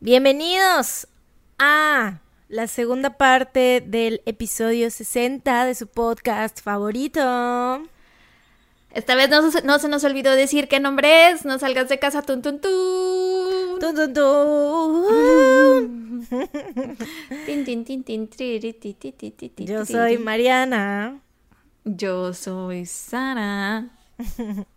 Bienvenidos a la segunda parte del episodio 60 de su podcast favorito. Esta vez no, se- no se nos olvidó decir qué nombre es. No salgas de casa, tun tun tun. Tun, tun, tun. Tin, tin, tin, tin, triri, ti, ti, ti, ti, ti, Yo soy Mariana Yo soy Sara.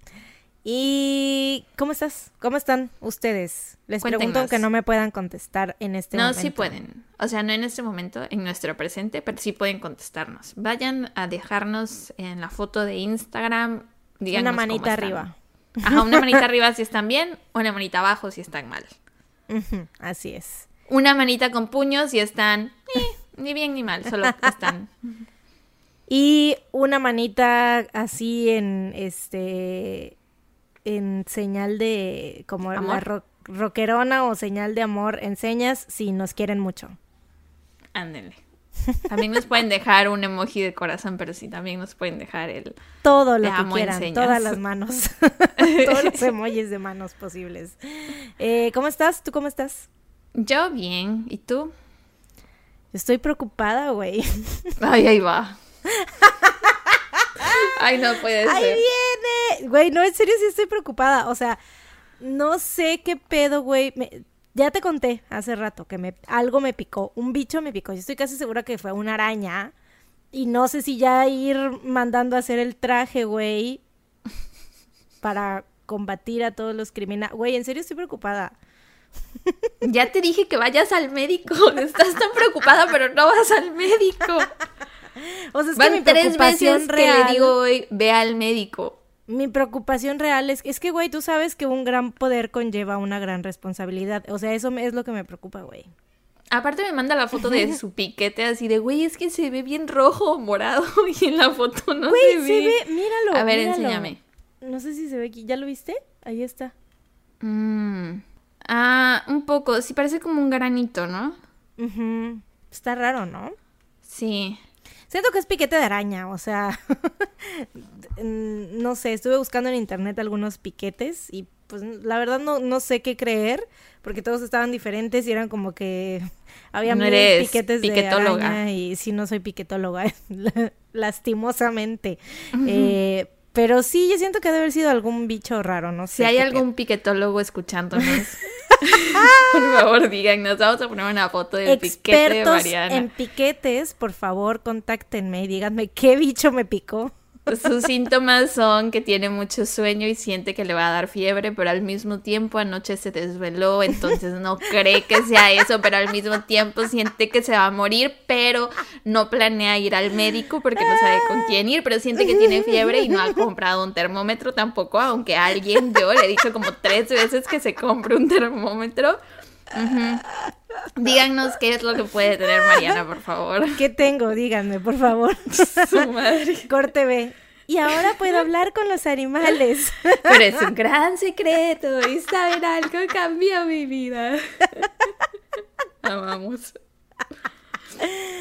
y ¿cómo estás? ¿Cómo están ustedes? Les pregunto Cuéntenos. aunque no me puedan contestar en este No, momento. sí pueden. O sea, no en este momento, en nuestro presente, pero sí pueden contestarnos. Vayan a dejarnos en la foto de Instagram. Una manita arriba. Ajá, una manita arriba si están bien, una manita abajo si están mal. Así es. Una manita con puños si están eh, ni bien ni mal, solo están. Y una manita así en este en señal de como la ¿Amor? ro- rockerona o señal de amor en señas si nos quieren mucho. Ándenle. También nos pueden dejar un emoji de corazón, pero sí, también nos pueden dejar el... Todo lo que quieran, todas las manos, todos los emojis de manos posibles. Eh, ¿Cómo estás? ¿Tú cómo estás? Yo bien, ¿y tú? Estoy preocupada, güey. Ay, ahí va. Ay, no puede ¡Ahí ser. viene! Güey, no, en serio sí estoy preocupada. O sea, no sé qué pedo, güey. Me- Ya te conté hace rato que me algo me picó. Un bicho me picó. Yo estoy casi segura que fue una araña. Y no sé si ya ir mandando a hacer el traje, güey. Para combatir a todos los criminales. Güey, en serio estoy preocupada. Ya te dije que vayas al médico. Estás tan preocupada, pero no vas al médico. O sea, es que mi tres preocupación veces real. que le digo hoy, ve al médico. Mi preocupación real es, es que, güey, tú sabes que un gran poder conlleva una gran responsabilidad. O sea, eso es lo que me preocupa, güey. Aparte me manda la foto de su piquete así de, güey, es que se ve bien rojo o morado y en la foto no Güey, se ve. se ve, míralo. A ver, míralo. enséñame. No sé si se ve aquí. ¿Ya lo viste? Ahí está. Mm. Ah, un poco. Sí, parece como un granito, ¿no? Está raro, ¿no? Sí. Siento que es piquete de araña, o sea, no sé, estuve buscando en internet algunos piquetes y pues la verdad no, no sé qué creer, porque todos estaban diferentes y eran como que había No eres piquetes de piquetóloga. araña y sí no soy piquetóloga, lastimosamente. Eh, pero sí, yo siento que debe haber sido algún bicho raro, no sé. Si hay algún piquetólogo escuchándonos, por favor díganos. Vamos a poner una foto del piquete de Expertos Mariana. en piquetes, por favor, contáctenme y díganme qué bicho me picó. Sus síntomas son que tiene mucho sueño y siente que le va a dar fiebre, pero al mismo tiempo anoche se desveló, entonces no cree que sea eso, pero al mismo tiempo siente que se va a morir, pero no planea ir al médico porque no sabe con quién ir, pero siente que tiene fiebre y no ha comprado un termómetro tampoco, aunque alguien, yo le he dicho como tres veces que se compre un termómetro. Díganos qué es lo que puede tener Mariana, por favor. ¿Qué tengo? Díganme, por favor. Su madre. Corte B. Y ahora puedo hablar con los animales. Pero es un gran secreto y saber algo cambió mi vida. Amamos.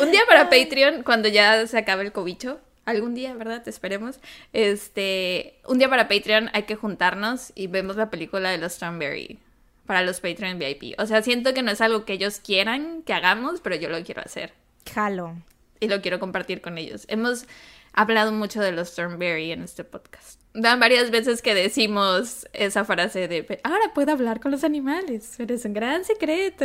Un día para Patreon, cuando ya se acabe el cobicho, algún día, ¿verdad? Te esperemos. Este, un día para Patreon hay que juntarnos y vemos la película de los Strawberry para los Patreon VIP. O sea, siento que no es algo que ellos quieran que hagamos, pero yo lo quiero hacer Jalo. y lo quiero compartir con ellos. Hemos hablado mucho de los Thornberry en este podcast. Dan varias veces que decimos esa frase de ahora puedo hablar con los animales, pero es un gran secreto.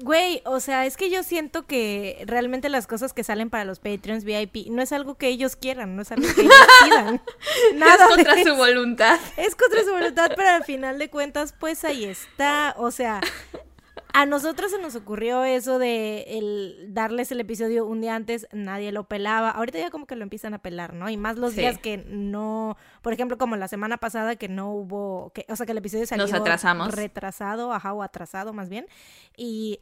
Güey, o sea, es que yo siento que realmente las cosas que salen para los Patreons VIP no es algo que ellos quieran, no es algo que ellos pidan. Nada es contra su voluntad. Es contra su voluntad, pero al final de cuentas, pues ahí está. O sea, a nosotros se nos ocurrió eso de el darles el episodio un día antes, nadie lo pelaba. Ahorita ya como que lo empiezan a pelar, ¿no? Y más los Sí. días que no, por ejemplo, como la semana pasada que no hubo, que, o sea, que el episodio salió Nos atrasamos. retrasado, ajá, o atrasado más bien. Y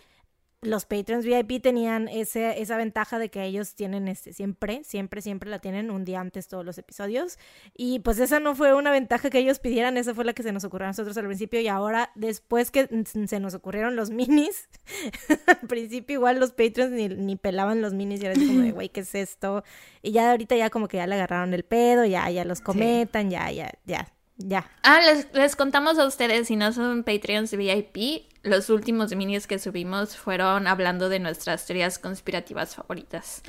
los Patreons VIP tenían ese, esa ventaja de que ellos tienen este, siempre, siempre, siempre la tienen un día antes todos los episodios. Y pues esa no fue una ventaja que ellos pidieran, esa fue la que se nos ocurrió a nosotros al principio. Y ahora, después que se nos ocurrieron los minis, al principio igual los Patreons ni, ni pelaban los minis y era así como de, güey, ¿qué es esto? Y ya ahorita ya como que ya le agarraron el pedo, ya, ya los comentan, ya, ya, ya. Ya. Ah, les, les contamos a ustedes, si no son Patreons VIP, los últimos minis que subimos fueron hablando de nuestras teorías conspirativas favoritas.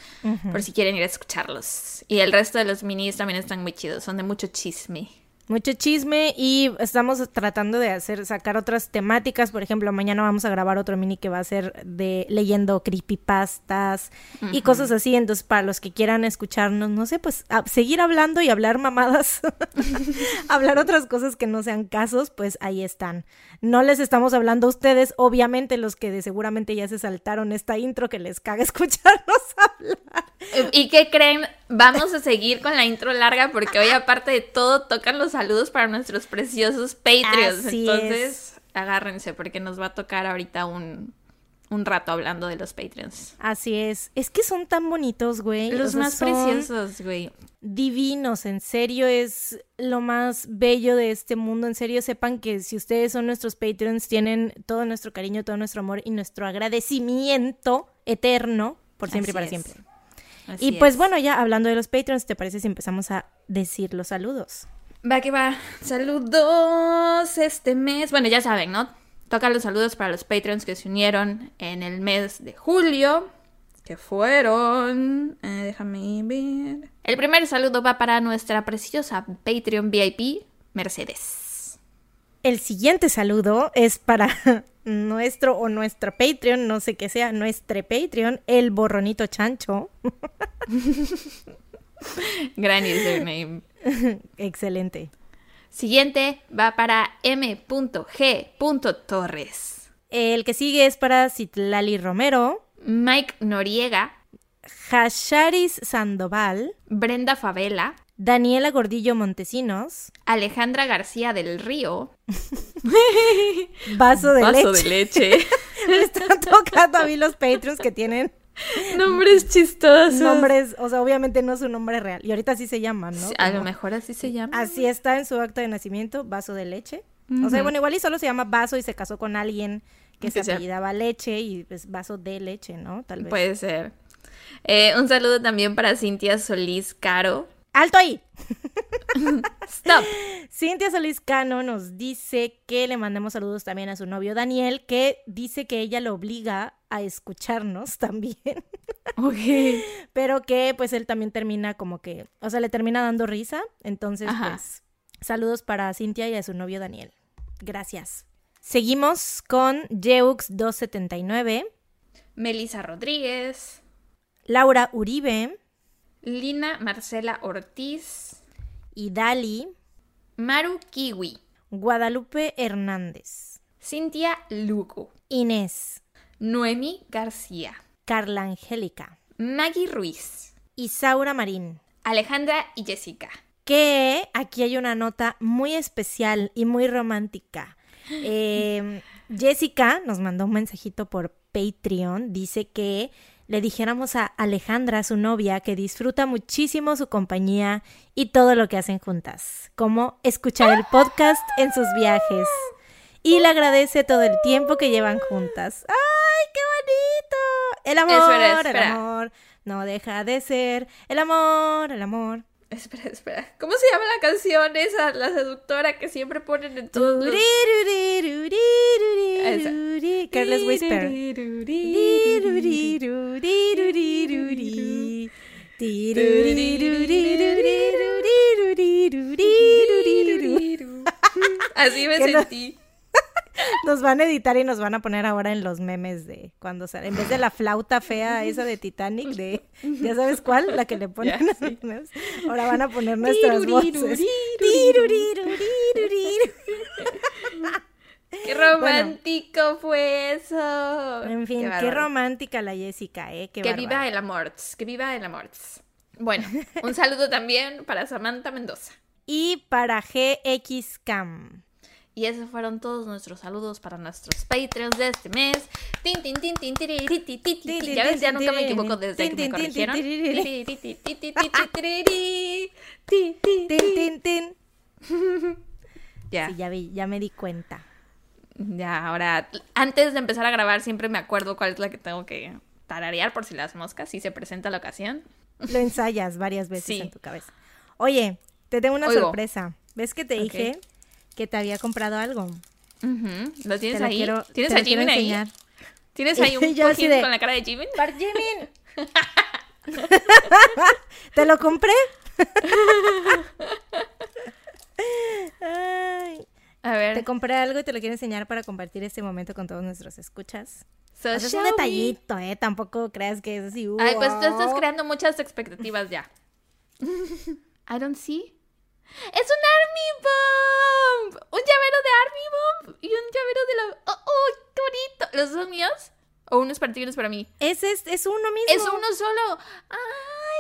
Por si quieren ir a escucharlos. Y el resto de los minis también están muy chidos, son de mucho chisme. Mucho chisme y estamos tratando de hacer, sacar otras temáticas. Por ejemplo, mañana vamos a grabar otro mini que va a ser de leyendo creepypastas y cosas así. Entonces, para los que quieran escucharnos, no sé, pues a- seguir hablando y hablar mamadas, hablar otras cosas que no sean casos, pues ahí están. No les estamos hablando a ustedes, obviamente los que de seguramente ya se saltaron esta intro que les caga escucharnos hablar. ¿Y qué creen? Vamos a seguir con la intro larga porque hoy, aparte de todo, tocan los saludos para nuestros preciosos Patreons. Así Entonces, agárrense porque nos va a tocar ahorita un, un rato hablando de los Patreons. Así es. Es que son tan bonitos, güey. Los O sea, más preciosos, güey. Divinos, en serio, es lo más bello de este mundo. En serio, sepan que si ustedes son nuestros Patreons, tienen todo nuestro cariño, todo nuestro amor y nuestro agradecimiento eterno por siempre y para es. siempre. Así y pues es. bueno, ya hablando de los Patreons, ¿te parece si empezamos a decir los saludos? Va que va. Saludos este mes. Bueno, ya saben, ¿no? Toca los saludos para los Patreons que se unieron en el mes de julio. Que fueron. eh, déjame ver. El primer saludo va para nuestra preciosa Patreon VIP, Mercedes. El siguiente saludo es para nuestro o nuestra Patreon, no sé qué sea, nuestro Patreon, el borronito chancho. Gran username. Excelente. Siguiente va para M.G.Torres. El que sigue es para Citlali Romero, Mike Noriega. Hasharis Sandoval, Brenda Favela. Daniela Gordillo Montesinos, Alejandra García del Río. Vaso de Vaso leche. de leche. Me están tocando a mí los Patreons que tienen Nombres chistosos. nombres, o sea, obviamente no es su nombre real. Y ahorita sí se llaman, ¿no? Sí, A lo mejor así se llama. Así está en su acta de nacimiento, vaso de leche. O sea, bueno, igual y solo se llama vaso y se casó con alguien que se Que sea- apellidaba leche y pues vaso de leche, ¿no? Tal vez. Puede ser. Eh, un saludo también para Cintia Solís Caro. ¡Alto ahí! Stop. Cintia Solís Cano nos dice que le mandemos saludos también a su novio Daniel, que dice que ella lo obliga a escucharnos también, Ok. pero que pues él también termina como que, o sea, le termina dando risa. Entonces, Ajá. pues, saludos para Cintia y a su novio Daniel. Gracias. Seguimos con Jeux279, Melissa Rodríguez. Laura Uribe Lina Marcela Ortiz. y Dali, Maru Kiwi. Guadalupe Hernández, Cintia Lugo. Inés, Noemi García. Carla Angélica, Maggie Ruiz. Isaura Marín. Alejandra y Jessica. que aquí hay una nota muy especial y muy romántica. Eh, Jessica nos mandó un mensajito por Patreon, dice que le dijéramos a Alejandra, su novia, que disfruta muchísimo su compañía y todo lo que hacen juntas, como escuchar el podcast en sus viajes. Y le agradece todo el tiempo que llevan juntas. ¡Ay, qué bonito! El amor, Espera, espera. el amor, no deja de ser. El amor, el amor. Espera, espera. ¿Cómo se llama la canción esa? La seductora que siempre ponen en todos los... Esa. Careless Whisper. Así me sentí. Nos van a editar y nos van a poner ahora en los memes de cuando sale. En vez de la flauta fea esa de Titanic, de ya sabes cuál, la que le ponen memes. Ahora van a poner nuestras voces. Qué romántico fue eso. En fin, qué, bárbaro. romántica la Jessica, ¿eh? Qué Que bárbara. viva el amor. Que viva el amor. Bueno, un saludo también para Samantha Mendoza. Y para GX Cam. Y esos fueron todos nuestros saludos para nuestros Patreons de este mes. Tin, tin, tin, tin, tiri, ti, ti, ti, ti, ti. Ya ves, ya nunca me equivoco desde que me corrigieron. Tiri, Tin, tin, tin. Ya, Sí, ya, vi, ya me di cuenta. Ya, ahora, antes de empezar a grabar siempre me acuerdo cuál es la que tengo que tararear por si las moscas, si se presenta la ocasión. Lo ensayas varias veces Sí. en tu cabeza. Oye, te tengo una Oigo. sorpresa. ¿Ves que te dije que te había comprado algo? Ujú, ¿Lo tienes ahí? quiero- ¿Tienes a Jimin ahí? ¿Tienes ahí un cojín de- con la cara de Jimin? ¡Par Jimin! ¿Te lo compré? Ay, A ver. te compré algo y te lo quiero enseñar para compartir este momento con todos nuestros escuchas. So es un we? detallito, ¿eh? Tampoco creas que es así. Ay, pues tú estás wow. creando muchas expectativas ya. I don't see. ¡Es un Army Bomb! Un llavero de Army Bomb y un llavero de la. ¡Oh, oh, qué bonito! ¿Los dos míos? ¿O uno es para ti y uno es para mí? Es, es, es uno mismo. Es uno solo. ¡Ay,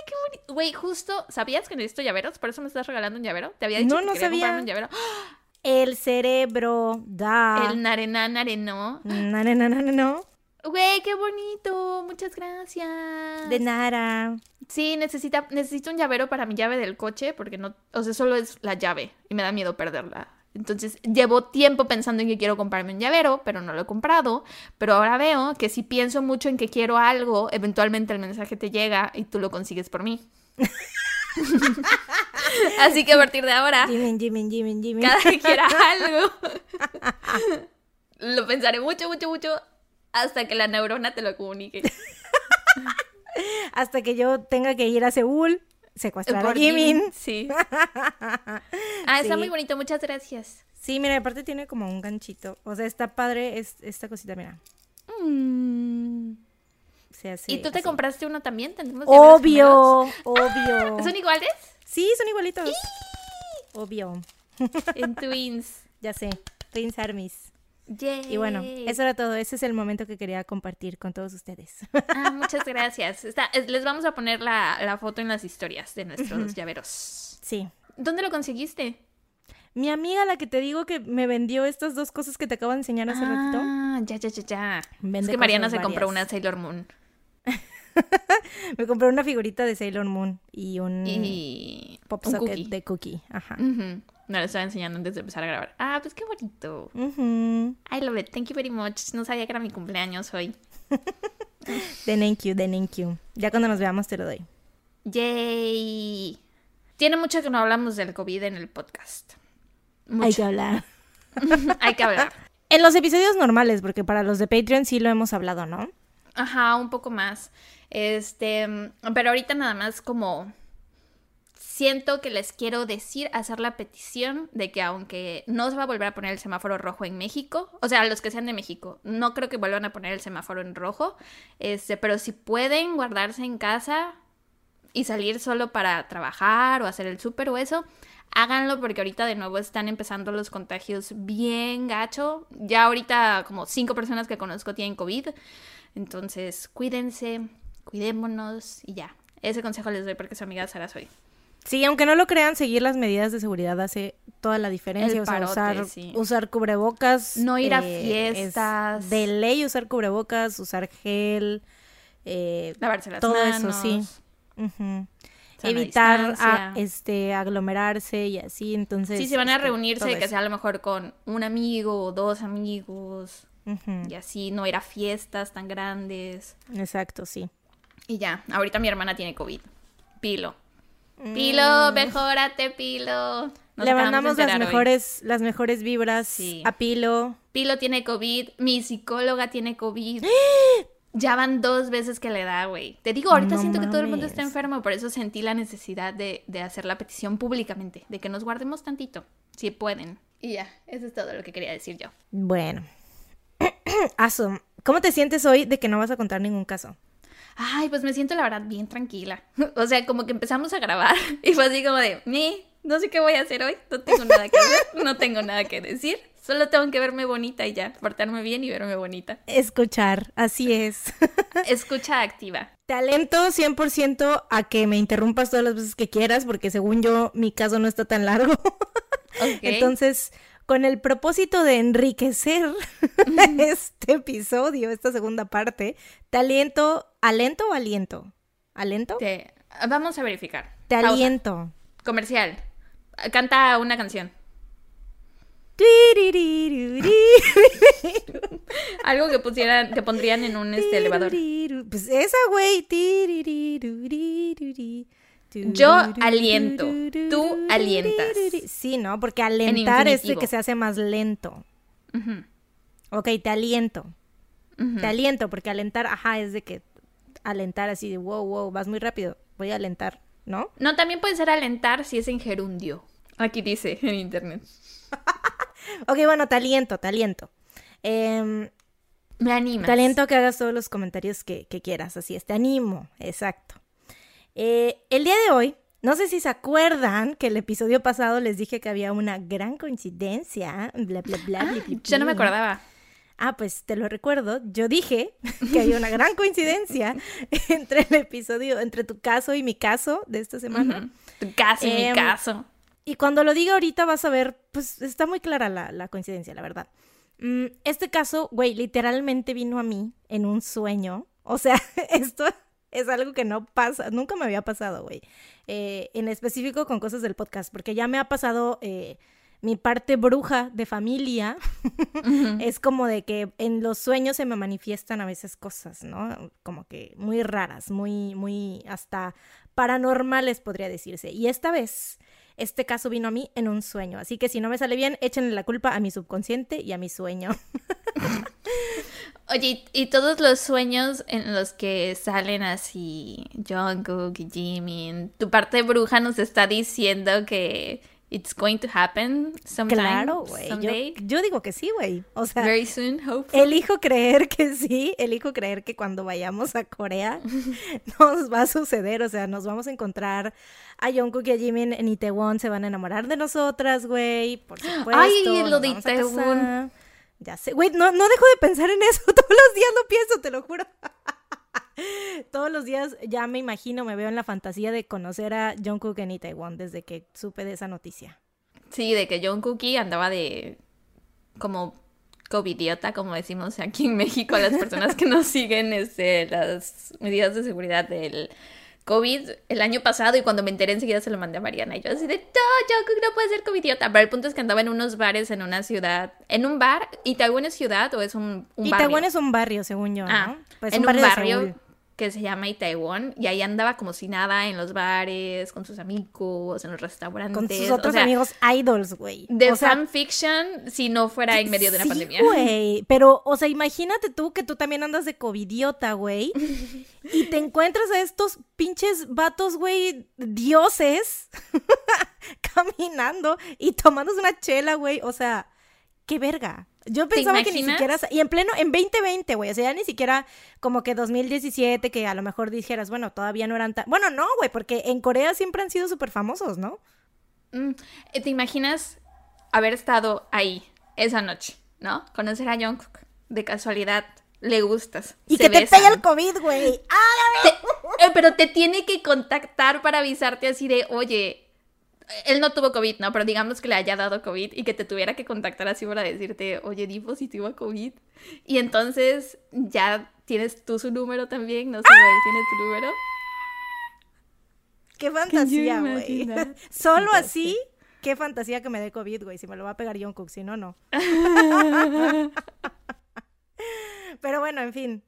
qué bonito! Güey, justo, ¿sabías que necesito llaveros? ¿Por eso me estás regalando un llavero? ¿Te había dicho No, que no quería comprarme sabía. un llavero? El cerebro da. El narená narenó. No, no. Güey, qué bonito. Muchas gracias. De nada. Sí, necesita, necesito un llavero para mi llave del coche porque no, o sea, solo es la llave y me da miedo perderla. Entonces, llevo tiempo pensando en que quiero comprarme un llavero, pero no lo he comprado. Pero ahora veo que si pienso mucho en que quiero algo, eventualmente el mensaje te llega y tú lo consigues por mí. Así que a partir de ahora, Jimin, Jimin, Jimin, Jimin. cada que quiera algo, lo pensaré mucho, mucho, mucho hasta que la neurona te lo comunique. Hasta que yo tenga que ir a Seúl, secuestrar a Por Jimin. Jimin, Sí. Ah, está Sí. muy bonito, muchas gracias. Sí, mira, aparte tiene como un ganchito. O sea, está padre es, esta cosita, mira. Mm. Se hace ¿Y tú te así. compraste uno también? Obvio, obvio. ¿Son iguales? Sí, son igualitos. Obvio. En Twins. Ya sé. Twins Armies. Yay. Y bueno, eso era todo. Ese es el momento que quería compartir con todos ustedes. Ah, muchas gracias. Está- les vamos a poner la, la foto en las historias de nuestros llaveros. sí. ¿Dónde lo conseguiste? Mi amiga, la que te digo que me vendió estas dos cosas que te acabo de enseñar hace ratito. Ah, ya, ya, ya, ya. Vende es que Mariana se compró una Sailor Moon. Me compré una figurita de Sailor Moon y un Y pop un socket cookie. de cookie. Ajá. No, lo estaba enseñando antes de empezar a grabar. Ah, pues qué bonito. Ujú. I love it. Thank you very much. No sabía que era mi cumpleaños hoy. De thank you, de thank you. Ya cuando nos veamos te lo doy. Yay. Tiene mucho que no hablamos del COVID en el podcast. Hay que hablar. Hay que hablar. En los episodios normales, porque para los de Patreon sí lo hemos hablado, ¿no? Ajá, un poco más. Este, pero ahorita nada más como siento que les quiero decir, hacer la petición de que aunque no se va a volver a poner el semáforo rojo en México, o sea, los que sean de México, no creo que vuelvan a poner el semáforo en rojo, este, pero si pueden guardarse en casa y salir solo para trabajar o hacer el súper o eso, háganlo porque ahorita de nuevo están empezando los contagios bien gacho. Ya ahorita como cinco personas que conozco tienen COVID. Entonces, cuídense, cuidémonos y ya. Ese consejo les doy porque su amiga Sara soy. Sí, aunque no lo crean, seguir las medidas de seguridad hace toda la diferencia. El o sea, parote, usar, sí. usar cubrebocas. No ir a eh, es fiestas. de ley usar cubrebocas, usar gel. eh, Lavarse las todo manos. eso, sí. Evitar a- este aglomerarse y así, entonces. Si se van a este, reunirse, todo que sea a lo mejor con un amigo o dos amigos. Y así, no ir a fiestas tan grandes. Exacto, sí. Y ya, ahorita mi hermana tiene COVID. Pilo. Pilo, mejórate, Pilo. Nos Mm. Le acabamos de mandamos las hoy. mejores, las mejores vibras Sí. a Pilo. Pilo tiene COVID, mi psicóloga tiene COVID. Ya van dos veces que le da, güey. Te digo, ahorita No siento que todo el mundo está enfermo, por eso sentí la necesidad de, de hacer la petición públicamente, de que nos guardemos tantito, si pueden. Y ya, eso es todo lo que quería decir yo. Bueno. Aso, ¿cómo te sientes hoy de que no vas a contar ningún caso? Ay, pues me siento la verdad bien tranquila. O sea, como que empezamos a grabar y fue así como de, me, no sé qué voy a hacer hoy, no tengo nada que hacer, no tengo nada que decir, solo tengo que verme bonita y ya, portarme bien y verme bonita. Escuchar, así es. Escucha activa. Te alento 100% a que me interrumpas todas las veces que quieras, porque según yo, mi caso no está tan largo. Ok. Entonces, con el propósito de enriquecer este episodio, esta segunda parte, te aliento, ¿alento o aliento? ¿Alento? Te- Vamos a verificar. Te Pausa. aliento. Comercial. Canta una canción. Algo que pusieran, que pondrían en un este elevador. Pues esa, güey. Yo aliento, tú alientas. Sí, ¿no? Porque alentar es de que se hace más lento. Ok, te aliento. Te aliento, porque alentar, ajá, es de que alentar así de wow, wow, vas muy rápido, voy a alentar, ¿no? No, también puede ser alentar si es en gerundio. Aquí dice en internet. ok, bueno, te aliento, te aliento. Em, Me animas. Te aliento a que hagas todos los comentarios que, quieras, así es, te animo, exacto. Eh, el día de hoy, no sé si se acuerdan que el episodio pasado les dije que había una gran coincidencia, bla, bla, bla, bla, ah, Yo no me acordaba. Ah, pues te lo recuerdo. Yo dije que hay una gran coincidencia entre el episodio, entre tu caso y mi caso de esta semana. Tu caso y mi em, caso. Y cuando lo diga ahorita vas a ver, pues está muy clara la, coincidencia, la verdad. Mm, este caso, güey, literalmente vino a mí en un sueño. O sea, esto es algo que no pasa, nunca me había pasado, güey. Eh, en específico con cosas del podcast, porque ya me ha pasado... Eh, mi parte bruja de familia es como de que en los sueños se me manifiestan a veces cosas, ¿no? Como que muy raras, muy, muy hasta paranormales podría decirse. Y esta vez, este caso vino a mí en un sueño. Así que si no me sale bien, échenle la culpa a mi subconsciente y a mi sueño. Oye, y todos los sueños en los que salen así Jungkook y Jimin, tu parte bruja nos está diciendo que It's going to happen sometime. Claro, güey. Yo, digo que sí, güey. O sea, very soon, hopefully. Elijo creer que sí. Elijo creer que cuando vayamos a Corea nos va a suceder. O sea, nos vamos a encontrar a Jungkook y a Jimin en Itaewon. Se van a enamorar de nosotras, güey. Por supuesto. Ay, lo de Itaewon. Ya sé, güey. No, no dejo de pensar en eso. Todos los días lo pienso, te lo juro. Todos los días ya me imagino, me veo en la fantasía de conocer a Jungkook en Itaewon desde que supe de esa noticia. Sí, de que Jungkook andaba de como covidiota, como decimos aquí en México, las personas que nos siguen este, las medidas de seguridad del COVID el año pasado y cuando me enteré enseguida se lo mandé a Mariana y yo así de, no, Jungkook no puede ser covidiota. Pero el punto es que andaba en unos bares en una ciudad, en un bar, ¿Itaewon es ciudad o es un, un Itaewon es un barrio, según yo, ¿no? Ah, pues en un barrio que se llama Itaewon y ahí andaba como si nada en los bares, con sus amigos, en los restaurantes. Con sus otros amigos idols, güey. De fanfiction si no fuera en medio de una sí, pandemia. güey. Pero, o sea, imagínate tú que tú también andas de covidiota, güey. y te encuentras a estos pinches vatos, güey, dioses, caminando y tomándose una chela, güey. O sea, qué verga. Yo pensaba que ni siquiera. Y en pleno, en 2020, güey. O sea, ya ni siquiera como que 2017, que a lo mejor dijeras, bueno, todavía no eran tan. Bueno, no, güey, porque en Corea siempre han sido súper famosos, ¿no? Mm, eh, ¿Te imaginas haber estado ahí esa noche, ¿no? Conocer a Jungkook. De casualidad, le gustas. Y que te pegue el COVID, güey. ¡Ah! Eh, pero te tiene que contactar para avisarte así de, oye, él no tuvo COVID, ¿no? Pero digamos que le haya dado COVID y que te tuviera que contactar así para decirte, oye, di positivo a COVID. Y entonces ya tienes tú su número también, no sé, güey, tienes tu número. Qué fantasía, güey. Solo así, qué fantasía que me dé COVID, güey. Si me lo va a pegar Jungkook, si no, no. Pero bueno, en fin.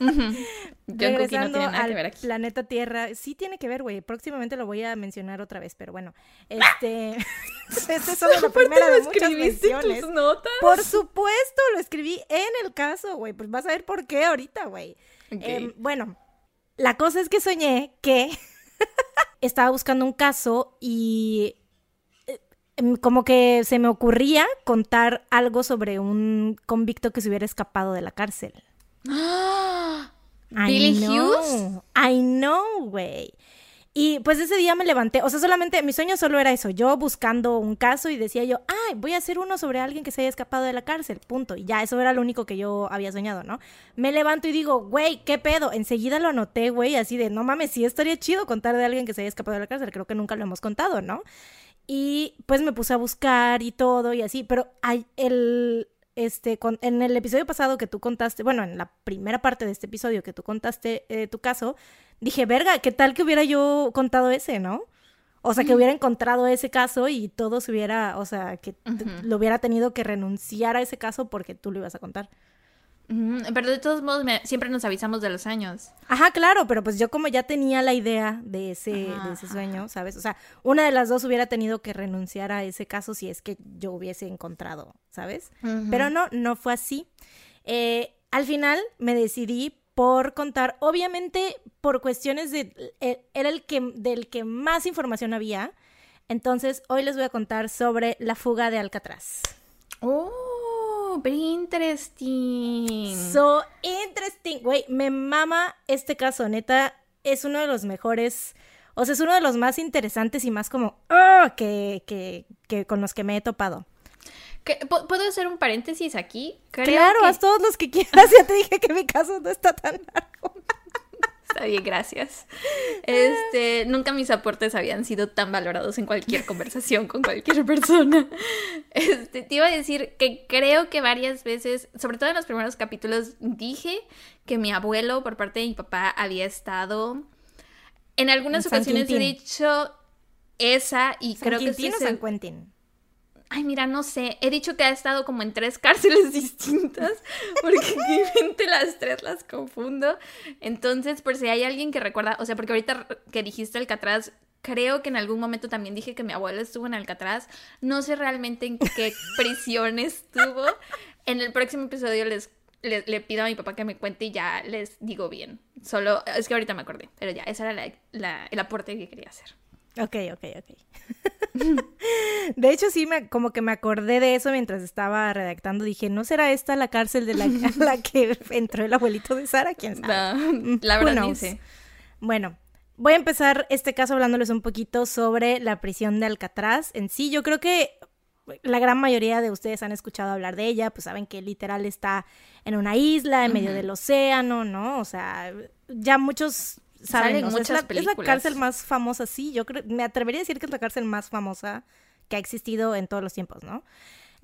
Regresando al planeta Tierra, sí tiene que ver, güey. Próximamente lo voy a mencionar otra vez, pero bueno, este, este es solo la primera de muchas menciones. Por supuesto, lo escribí en el caso, güey. Pues vas a ver por qué ahorita, güey. Em, bueno, la cosa es que soñé que estaba buscando un caso y eh, em, como que se me ocurría contar algo sobre un convicto que se hubiera escapado de la cárcel. Billy Hughes. I know, güey. Y pues ese día me levanté, o sea, solamente mi sueño solo era eso, yo buscando un caso y decía yo, ay, voy a hacer uno sobre alguien que se haya escapado de la cárcel, punto. Y ya, eso era lo único que yo había soñado, ¿no? Me levanto y digo, güey, ¿qué pedo? Enseguida lo anoté, güey, así de, no mames, sí estaría chido contar de alguien que se haya escapado de la cárcel, creo que nunca lo hemos contado, ¿no? Y pues me puse a buscar y todo y así, pero hay el, este, en el episodio pasado que tú contaste, bueno, en la primera parte de este episodio que tú contaste eh, tu caso, dije, verga, ¿qué tal que hubiera yo contado ese, no? O sea, que hubiera encontrado ese caso y todo se hubiera, o sea, que lo hubiera tenido que renunciar a ese caso porque tú lo ibas a contar. Pero de todos modos, siempre nos avisamos de los años. Ajá, claro, pero pues yo como ya tenía la idea de ese, de ese sueño, ¿sabes? O sea, una de las dos hubiera tenido que renunciar a ese caso si es que yo hubiese encontrado, ¿sabes? Pero no, no fue así. Eh, al final me decidí por contar, obviamente por cuestiones de, eh, era el que, del que más información había, entonces hoy les voy a contar sobre la fuga de Alcatraz. Oh, very interesting. So interesting. Güey, me mama este caso, neta, es uno de los mejores, o sea, es uno de los más interesantes y más como, oh, que, que, que con los que me he topado. ¿Puedo hacer un paréntesis aquí? claro, haz todos los que quieras. Ya te dije que mi caso no está tan largo. Está bien, gracias. Este, nunca mis aportes habían sido tan valorados en cualquier conversación con cualquier persona. Este, te iba a decir que creo que varias veces, sobre todo en los primeros capítulos, dije que mi abuelo, por parte de mi papá, había estado. En algunas ocasiones he dicho esa y creo que es San Quentin? Ay, mira, no sé. He dicho que ha estado como en tres cárceles distintas. Porque mi las tres las confundo. Entonces, por si hay alguien que recuerda. O sea, porque ahorita que dijiste Alcatraz, creo que en algún momento también dije que mi abuela estuvo en Alcatraz. No sé realmente en qué prisión estuvo. En el próximo episodio les le, pido a mi papá que me cuente y ya les digo bien. Solo, es que ahorita me acordé, pero ya, ese era el aporte que quería hacer. Ok, ok, ok. de hecho, sí, me, como que me acordé de eso mientras estaba redactando. Dije, ¿no será esta la cárcel de la, la que entró el abuelito de Sara? ¿Quién sabe? Mm, la verdad no sé. Bueno, voy a empezar este caso hablándoles un poquito sobre la prisión de Alcatraz. En sí, yo creo que la gran mayoría de ustedes han escuchado hablar de ella, pues saben que literal está en una isla, en medio del océano, ¿no? O sea, ya muchos saben, es, la, es, la, cárcel más famosa, sí, yo creo, me atrevería a decir que es la cárcel más famosa que ha existido en todos los tiempos, ¿no?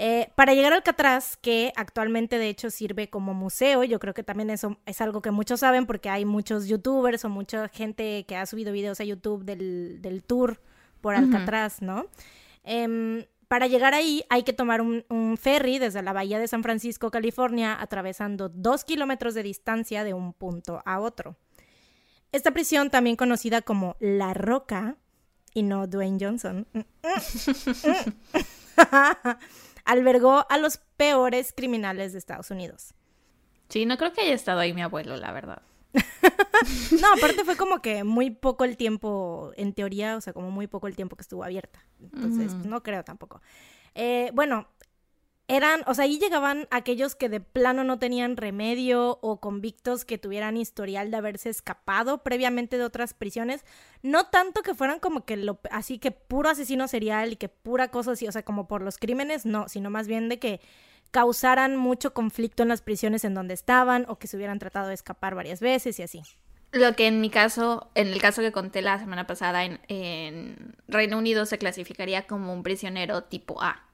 Eh, para llegar al Alcatraz, que actualmente de hecho sirve como museo, yo creo que también eso es algo que muchos saben porque hay muchos youtubers o mucha gente que ha subido videos a YouTube del, tour por Alcatraz, ¿no? Em, para llegar ahí hay que tomar un, un, ferry desde la bahía de San Francisco, California, atravesando dos kilómetros de distancia de un punto a otro. Esta prisión, también conocida como La Roca, y no Dwayne Johnson, albergó a los peores criminales de Estados Unidos. Sí, no creo que haya estado ahí mi abuelo, la verdad. no, aparte fue como que muy poco el tiempo, en teoría, o sea, como muy poco el tiempo que estuvo abierta. Entonces, no creo tampoco. Eh, bueno, eran, o sea, ahí llegaban aquellos que de plano no tenían remedio o convictos que tuvieran historial de haberse escapado previamente de otras prisiones. No tanto que fueran como que lo, así que puro asesino serial y que pura cosa así, o sea, como por los crímenes, no, sino más bien de que causaran mucho conflicto en las prisiones en donde estaban o que se hubieran tratado de escapar varias veces y así. Lo que en mi caso, en el caso que conté la semana pasada en, en Reino Unido se clasificaría como un prisionero tipo A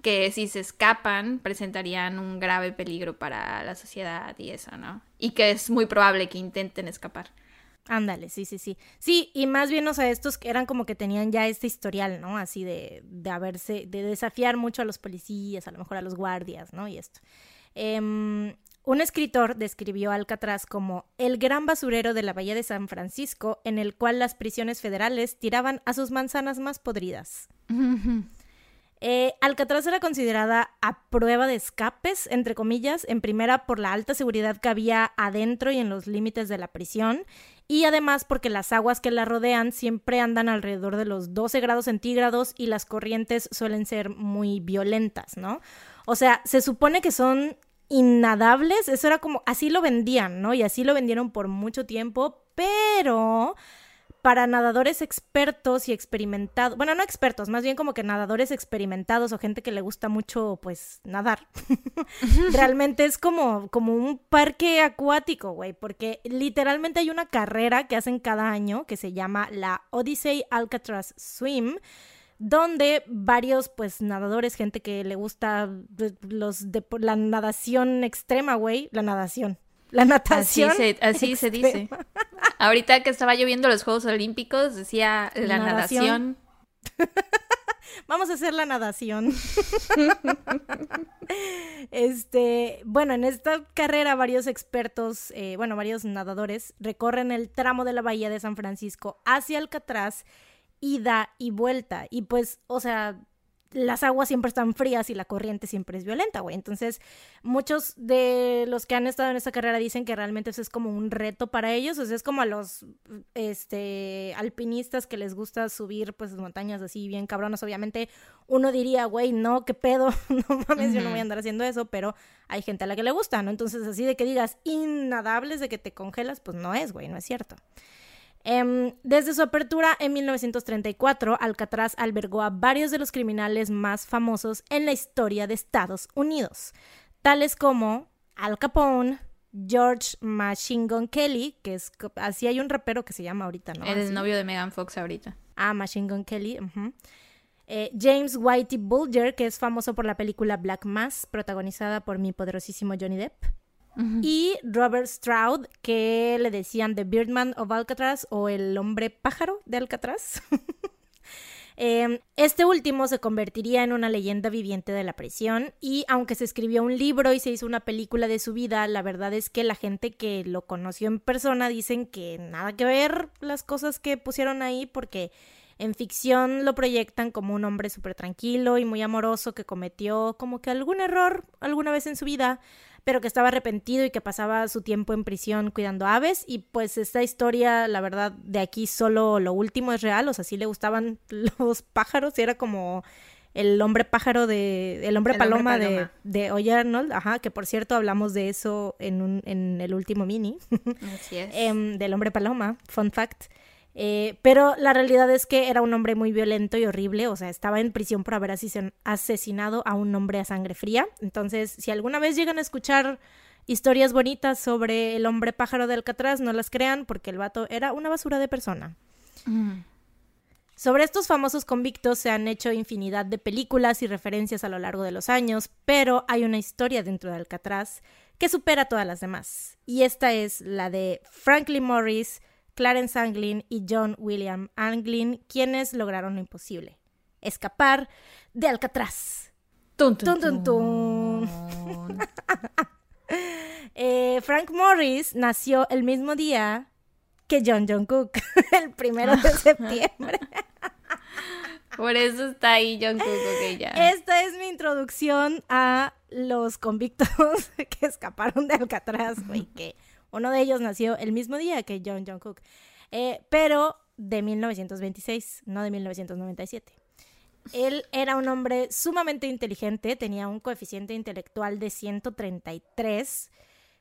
que si se escapan presentarían un grave peligro para la sociedad y eso, ¿no? Y que es muy probable que intenten escapar. Ándale, sí, sí, sí. Sí, y más bien, o sea, estos eran como que tenían ya este historial, ¿no? Así de, de haberse, de desafiar mucho a los policías, a lo mejor a los guardias, ¿no? Y esto. Em, un escritor describió a Alcatraz como el gran basurero de la Bahía de San Francisco en el cual las prisiones federales tiraban a sus manzanas más podridas. Eh, Alcatraz era considerada a prueba de escapes, entre comillas, en primera por la alta seguridad que había adentro y en los límites de la prisión, y además porque las aguas que la rodean siempre andan alrededor de los 12 grados centígrados y las corrientes suelen ser muy violentas, ¿no? O sea, se supone que son innadables, eso era como, así lo vendían, ¿no? Y así lo vendieron por mucho tiempo, pero para nadadores expertos y experimentados, bueno, no expertos, más bien como que nadadores experimentados o gente que le gusta mucho, pues, nadar. Realmente es como, como un parque acuático, güey, porque literalmente hay una carrera que hacen cada año que se llama la Odyssey Alcatraz Swim, donde varios, pues, nadadores, gente que le gusta pues, los de la nadación extrema, güey, la nadación, la natación. Así se, dice. Ahorita que estaba lloviendo los Juegos Olímpicos, decía la nadación. vamos a hacer la nadación. este, bueno, en esta carrera varios expertos, eh, bueno, varios nadadores recorren el tramo de la bahía de San Francisco hacia Alcatraz, ida y vuelta. Y pues, o sea, las aguas siempre están frías y la corriente siempre es violenta, güey. Entonces, muchos de los que han estado en esta carrera dicen que realmente eso es como un reto para ellos. O sea, es como a los este, alpinistas que les gusta subir, pues, montañas así bien cabronas. Obviamente, uno diría, güey, no, qué pedo, no mames, yo no voy a andar haciendo eso, pero hay gente a la que le gusta, ¿no? Entonces, así de que digas innadables, de que te congelas, pues no es, güey, no es cierto. Em, desde su apertura en 1934, Alcatraz albergó a varios de los criminales más famosos en la historia de Estados Unidos, tales como Al Capone, George Machine Gun Kelly, que es así hay un rapero que se llama ahorita, ¿no? El novio de Megan Fox ahorita. Ah, Machine Gun Kelly. Eh, James Whitey Bulger, que es famoso por la película Black Mass, protagonizada por mi poderosísimo Johnny Depp y Robert Stroud, que le decían The Birdman of Alcatraz o el hombre pájaro de Alcatraz. Em, este último se convertiría en una leyenda viviente de la prisión y aunque se escribió un libro y se hizo una película de su vida, la verdad es que la gente que lo conoció en persona dicen que nada que ver las cosas que pusieron ahí porque en ficción lo proyectan como un hombre súper tranquilo y muy amoroso que cometió como que algún error alguna vez en su vida, pero que estaba arrepentido y que pasaba su tiempo en prisión cuidando aves. Y pues esta historia, la verdad, de aquí solo lo último es real, o sea, sí le gustaban los pájaros y era como el hombre pájaro de el hombre, paloma, De, de Oye Arnold, ajá, que por cierto hablamos de eso en, un, en el último mini. Así es. Em, del hombre paloma, fun fact. Eh, pero la realidad es que era un hombre muy violento y horrible, o sea, estaba en prisión por haber asesinado a un hombre a sangre fría. Entonces, si alguna vez llegan a escuchar historias bonitas sobre el hombre pájaro de Alcatraz, no las crean porque el vato era una basura de persona. Mm. Sobre estos famosos convictos se han hecho infinidad de películas y referencias a lo largo de los años, pero hay una historia dentro de Alcatraz que supera a todas las demás. Y esta es la de Franklin Morris, Clarence Anglin y John William Anglin, quienes lograron lo imposible, escapar de Alcatraz. Tun, tun, eh, Frank Morris nació el mismo día que John John Cook, el primero de septiembre. Por eso está ahí John Cook, ya. Esta es mi introducción a los convictos que escaparon de Alcatraz, güey, que uno de ellos nació el mismo día que John John Cook, eh, pero de 1926, no de 1997. Él era un hombre sumamente inteligente, tenía un coeficiente intelectual de 133.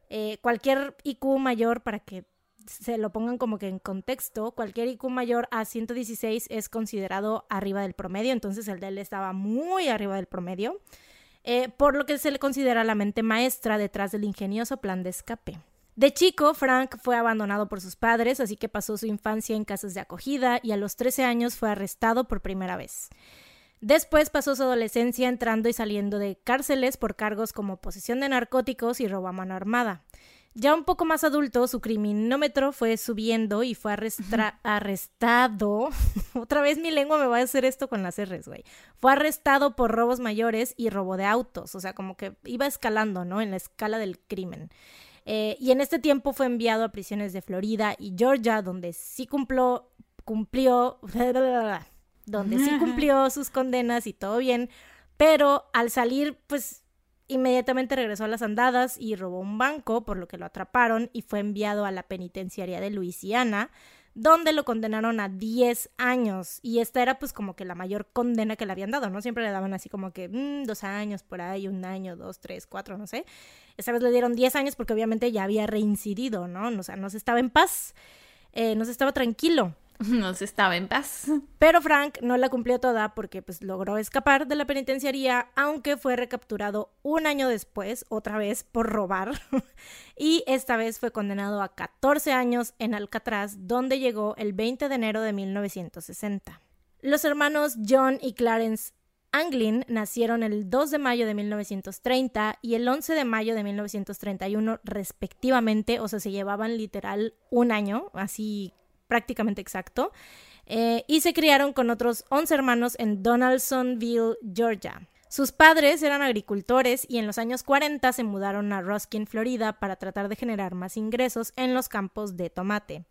Eh, cualquier IQ mayor, para que se lo pongan como que en contexto, cualquier IQ mayor a 116 es considerado arriba del promedio, entonces el de él estaba muy arriba del promedio, eh, por lo que se le considera la mente maestra detrás del ingenioso plan de escape. De chico, Frank fue abandonado por sus padres, así que pasó su infancia en casas de acogida y a los 13 años fue arrestado por primera vez. Después pasó su adolescencia entrando y saliendo de cárceles por cargos como posesión de narcóticos y robo a mano armada. Ya un poco más adulto, su criminómetro fue subiendo y fue arrestado. Otra vez mi lengua me va a hacer esto con las R's, güey. Fue arrestado por robos mayores y robo de autos. O sea, como que iba escalando, ¿no? En la escala del crimen. Eh, y en este tiempo fue enviado a prisiones de Florida y Georgia, donde sí cumplió, cumplió, donde sí cumplió sus condenas y todo bien, pero al salir, pues inmediatamente regresó a las andadas y robó un banco, por lo que lo atraparon y fue enviado a la penitenciaria de Luisiana, donde lo condenaron a 10 años. Y esta era pues como que la mayor condena que le habían dado, ¿no? Siempre le daban así como que mm, dos años por ahí, un año, dos, tres, cuatro, no sé. Esta vez le dieron 10 años porque obviamente ya había reincidido, ¿no? O sea, no se estaba en paz, eh, no se estaba tranquilo. No se estaba en paz. Pero Frank no la cumplió toda porque pues logró escapar de la penitenciaría, aunque fue recapturado un año después, otra vez por robar. y esta vez fue condenado a 14 años en Alcatraz, donde llegó el 20 de enero de 1960. Los hermanos John y Clarence Anglin nacieron el 2 de mayo de 1930 y el 11 de mayo de 1931 respectivamente, o sea, se llevaban literal un año, así prácticamente exacto. Eh, y se criaron con otros 11 hermanos en Donaldsonville, Georgia. Sus padres eran agricultores y en los años 40 se mudaron a Ruskin, Florida, para tratar de generar más ingresos en los campos de tomate.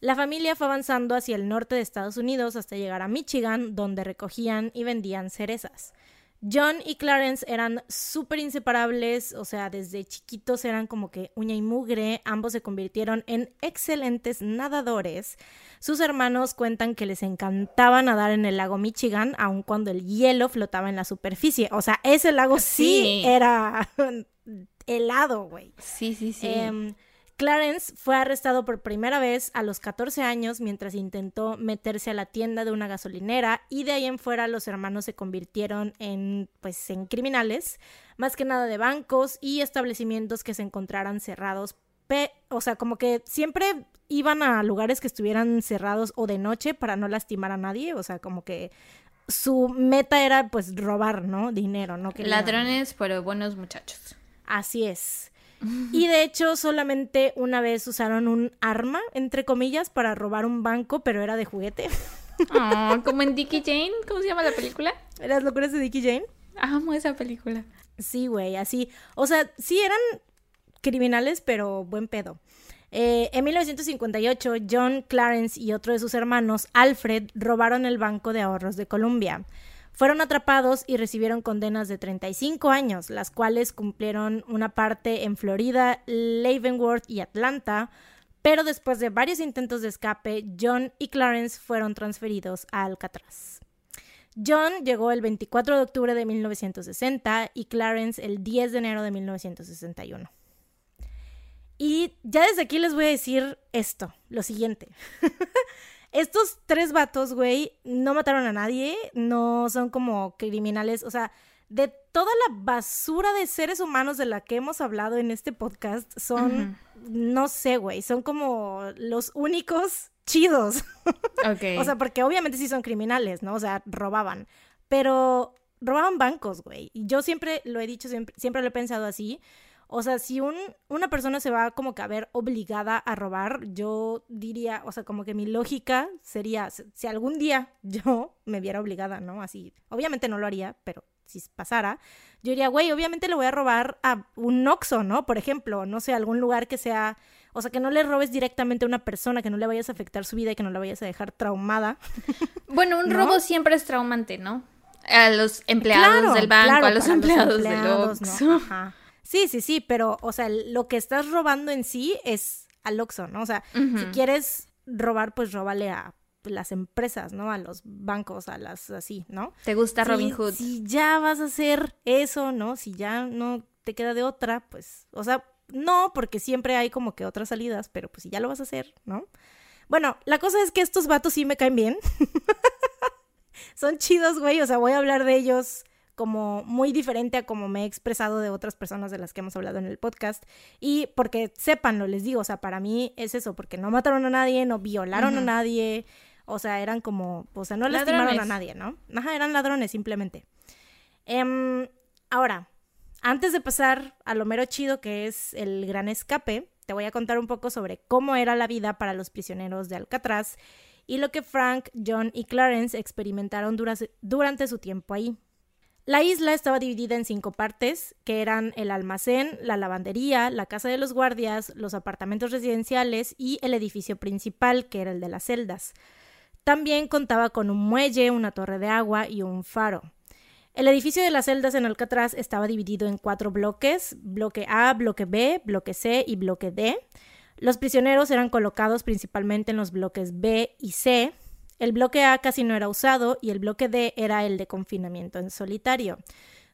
La familia fue avanzando hacia el norte de Estados Unidos hasta llegar a Michigan, donde recogían y vendían cerezas. John y Clarence eran súper inseparables, o sea, desde chiquitos eran como que uña y mugre, ambos se convirtieron en excelentes nadadores. Sus hermanos cuentan que les encantaba nadar en el lago Michigan, aun cuando el hielo flotaba en la superficie. O sea, ese lago sí, era helado, güey. Sí, sí, sí. Em, Clarence fue arrestado por primera vez a los 14 años mientras intentó meterse a la tienda de una gasolinera y de ahí en fuera los hermanos se convirtieron en pues en criminales, más que nada de bancos y establecimientos que se encontraran cerrados, o sea, como que siempre iban a lugares que estuvieran cerrados o de noche para no lastimar a nadie, o sea, como que su meta era pues robar, ¿no? Dinero, ¿no? Ladrones, pero buenos muchachos. Así es. Y de hecho, solamente una vez usaron un arma, entre comillas, para robar un banco, pero era de juguete. Oh, como en Dickie Jane, ¿cómo se llama la película? ¿Las locuras de Dickie Jane? Amo esa película. Sí, güey, así. O sea, sí eran criminales, pero buen pedo. Eh, en 1958, John Clarence y otro de sus hermanos, Alfred, robaron el Banco de Ahorros de Columbia. Fueron atrapados y recibieron condenas de 35 años, las cuales cumplieron una parte en Florida, Leavenworth y Atlanta, pero después de varios intentos de escape, John y Clarence fueron transferidos a Alcatraz. John llegó el 24 de octubre de 1960 y Clarence el 10 de enero de 1961. Y ya desde aquí les voy a decir esto, lo siguiente. Estos tres vatos, güey, no mataron a nadie, no son como criminales, o sea, de toda la basura de seres humanos de la que hemos hablado en este podcast, son, no sé, güey, son como los únicos chidos. Ok. o sea, porque obviamente sí son criminales, ¿no? O sea, robaban, pero robaban bancos, güey. Y yo siempre lo he dicho, siempre, siempre lo he pensado así. O sea, si un, una persona se va como que a ver obligada a robar, yo diría, o sea, como que mi lógica sería, si algún día yo me viera obligada, ¿no? Así, obviamente no lo haría, pero si pasara, yo diría, güey, obviamente le voy a robar a un Oxxo, ¿no? Por ejemplo, no sé, algún lugar que sea, o sea, que no le robes directamente a una persona, que no le vayas a afectar su vida y que no la vayas a dejar traumada. Bueno, un robo siempre es traumante, ¿no? A los empleados del banco, a los empleados, del Oxxo. Ajá. Sí, sí, sí, pero, o sea, lo que estás robando en sí es al Oxxo, ¿no? O sea, si quieres robar, pues róbale a las empresas, ¿no? A los bancos, a las así, ¿no? ¿Te gusta Robin Hood? Si ya vas a hacer eso, ¿no? Si ya no te queda de otra, pues, o sea, no, porque siempre hay como que otras salidas, pero pues si ya lo vas a hacer, ¿no? Bueno, la cosa es que estos vatos sí me caen bien. Son chidos, güey, o sea, voy a hablar de ellos como muy diferente a como me he expresado de otras personas de las que hemos hablado en el podcast. Y porque sépanlo, les digo, o sea, para mí es eso, porque no mataron a nadie, no violaron a nadie, o sea, eran como, o sea, no lastimaron a nadie, ¿no? Ajá, eran ladrones simplemente. Em, ahora, antes de pasar a lo mero chido que es el gran escape, te voy a contar un poco sobre cómo era la vida para los prisioneros de Alcatraz y lo que Frank, John y Clarence experimentaron durante su tiempo ahí. La isla estaba dividida en cinco partes, que eran el almacén, la lavandería, la casa de los guardias, los apartamentos residenciales y el edificio principal, que era el de las celdas. También contaba con un muelle, una torre de agua y un faro. El edificio de las celdas en Alcatraz estaba dividido en cuatro bloques, bloque A, bloque B, bloque C y bloque D. Los prisioneros eran colocados principalmente en los bloques B y C, el bloque A casi no era usado y el bloque D era el de confinamiento en solitario,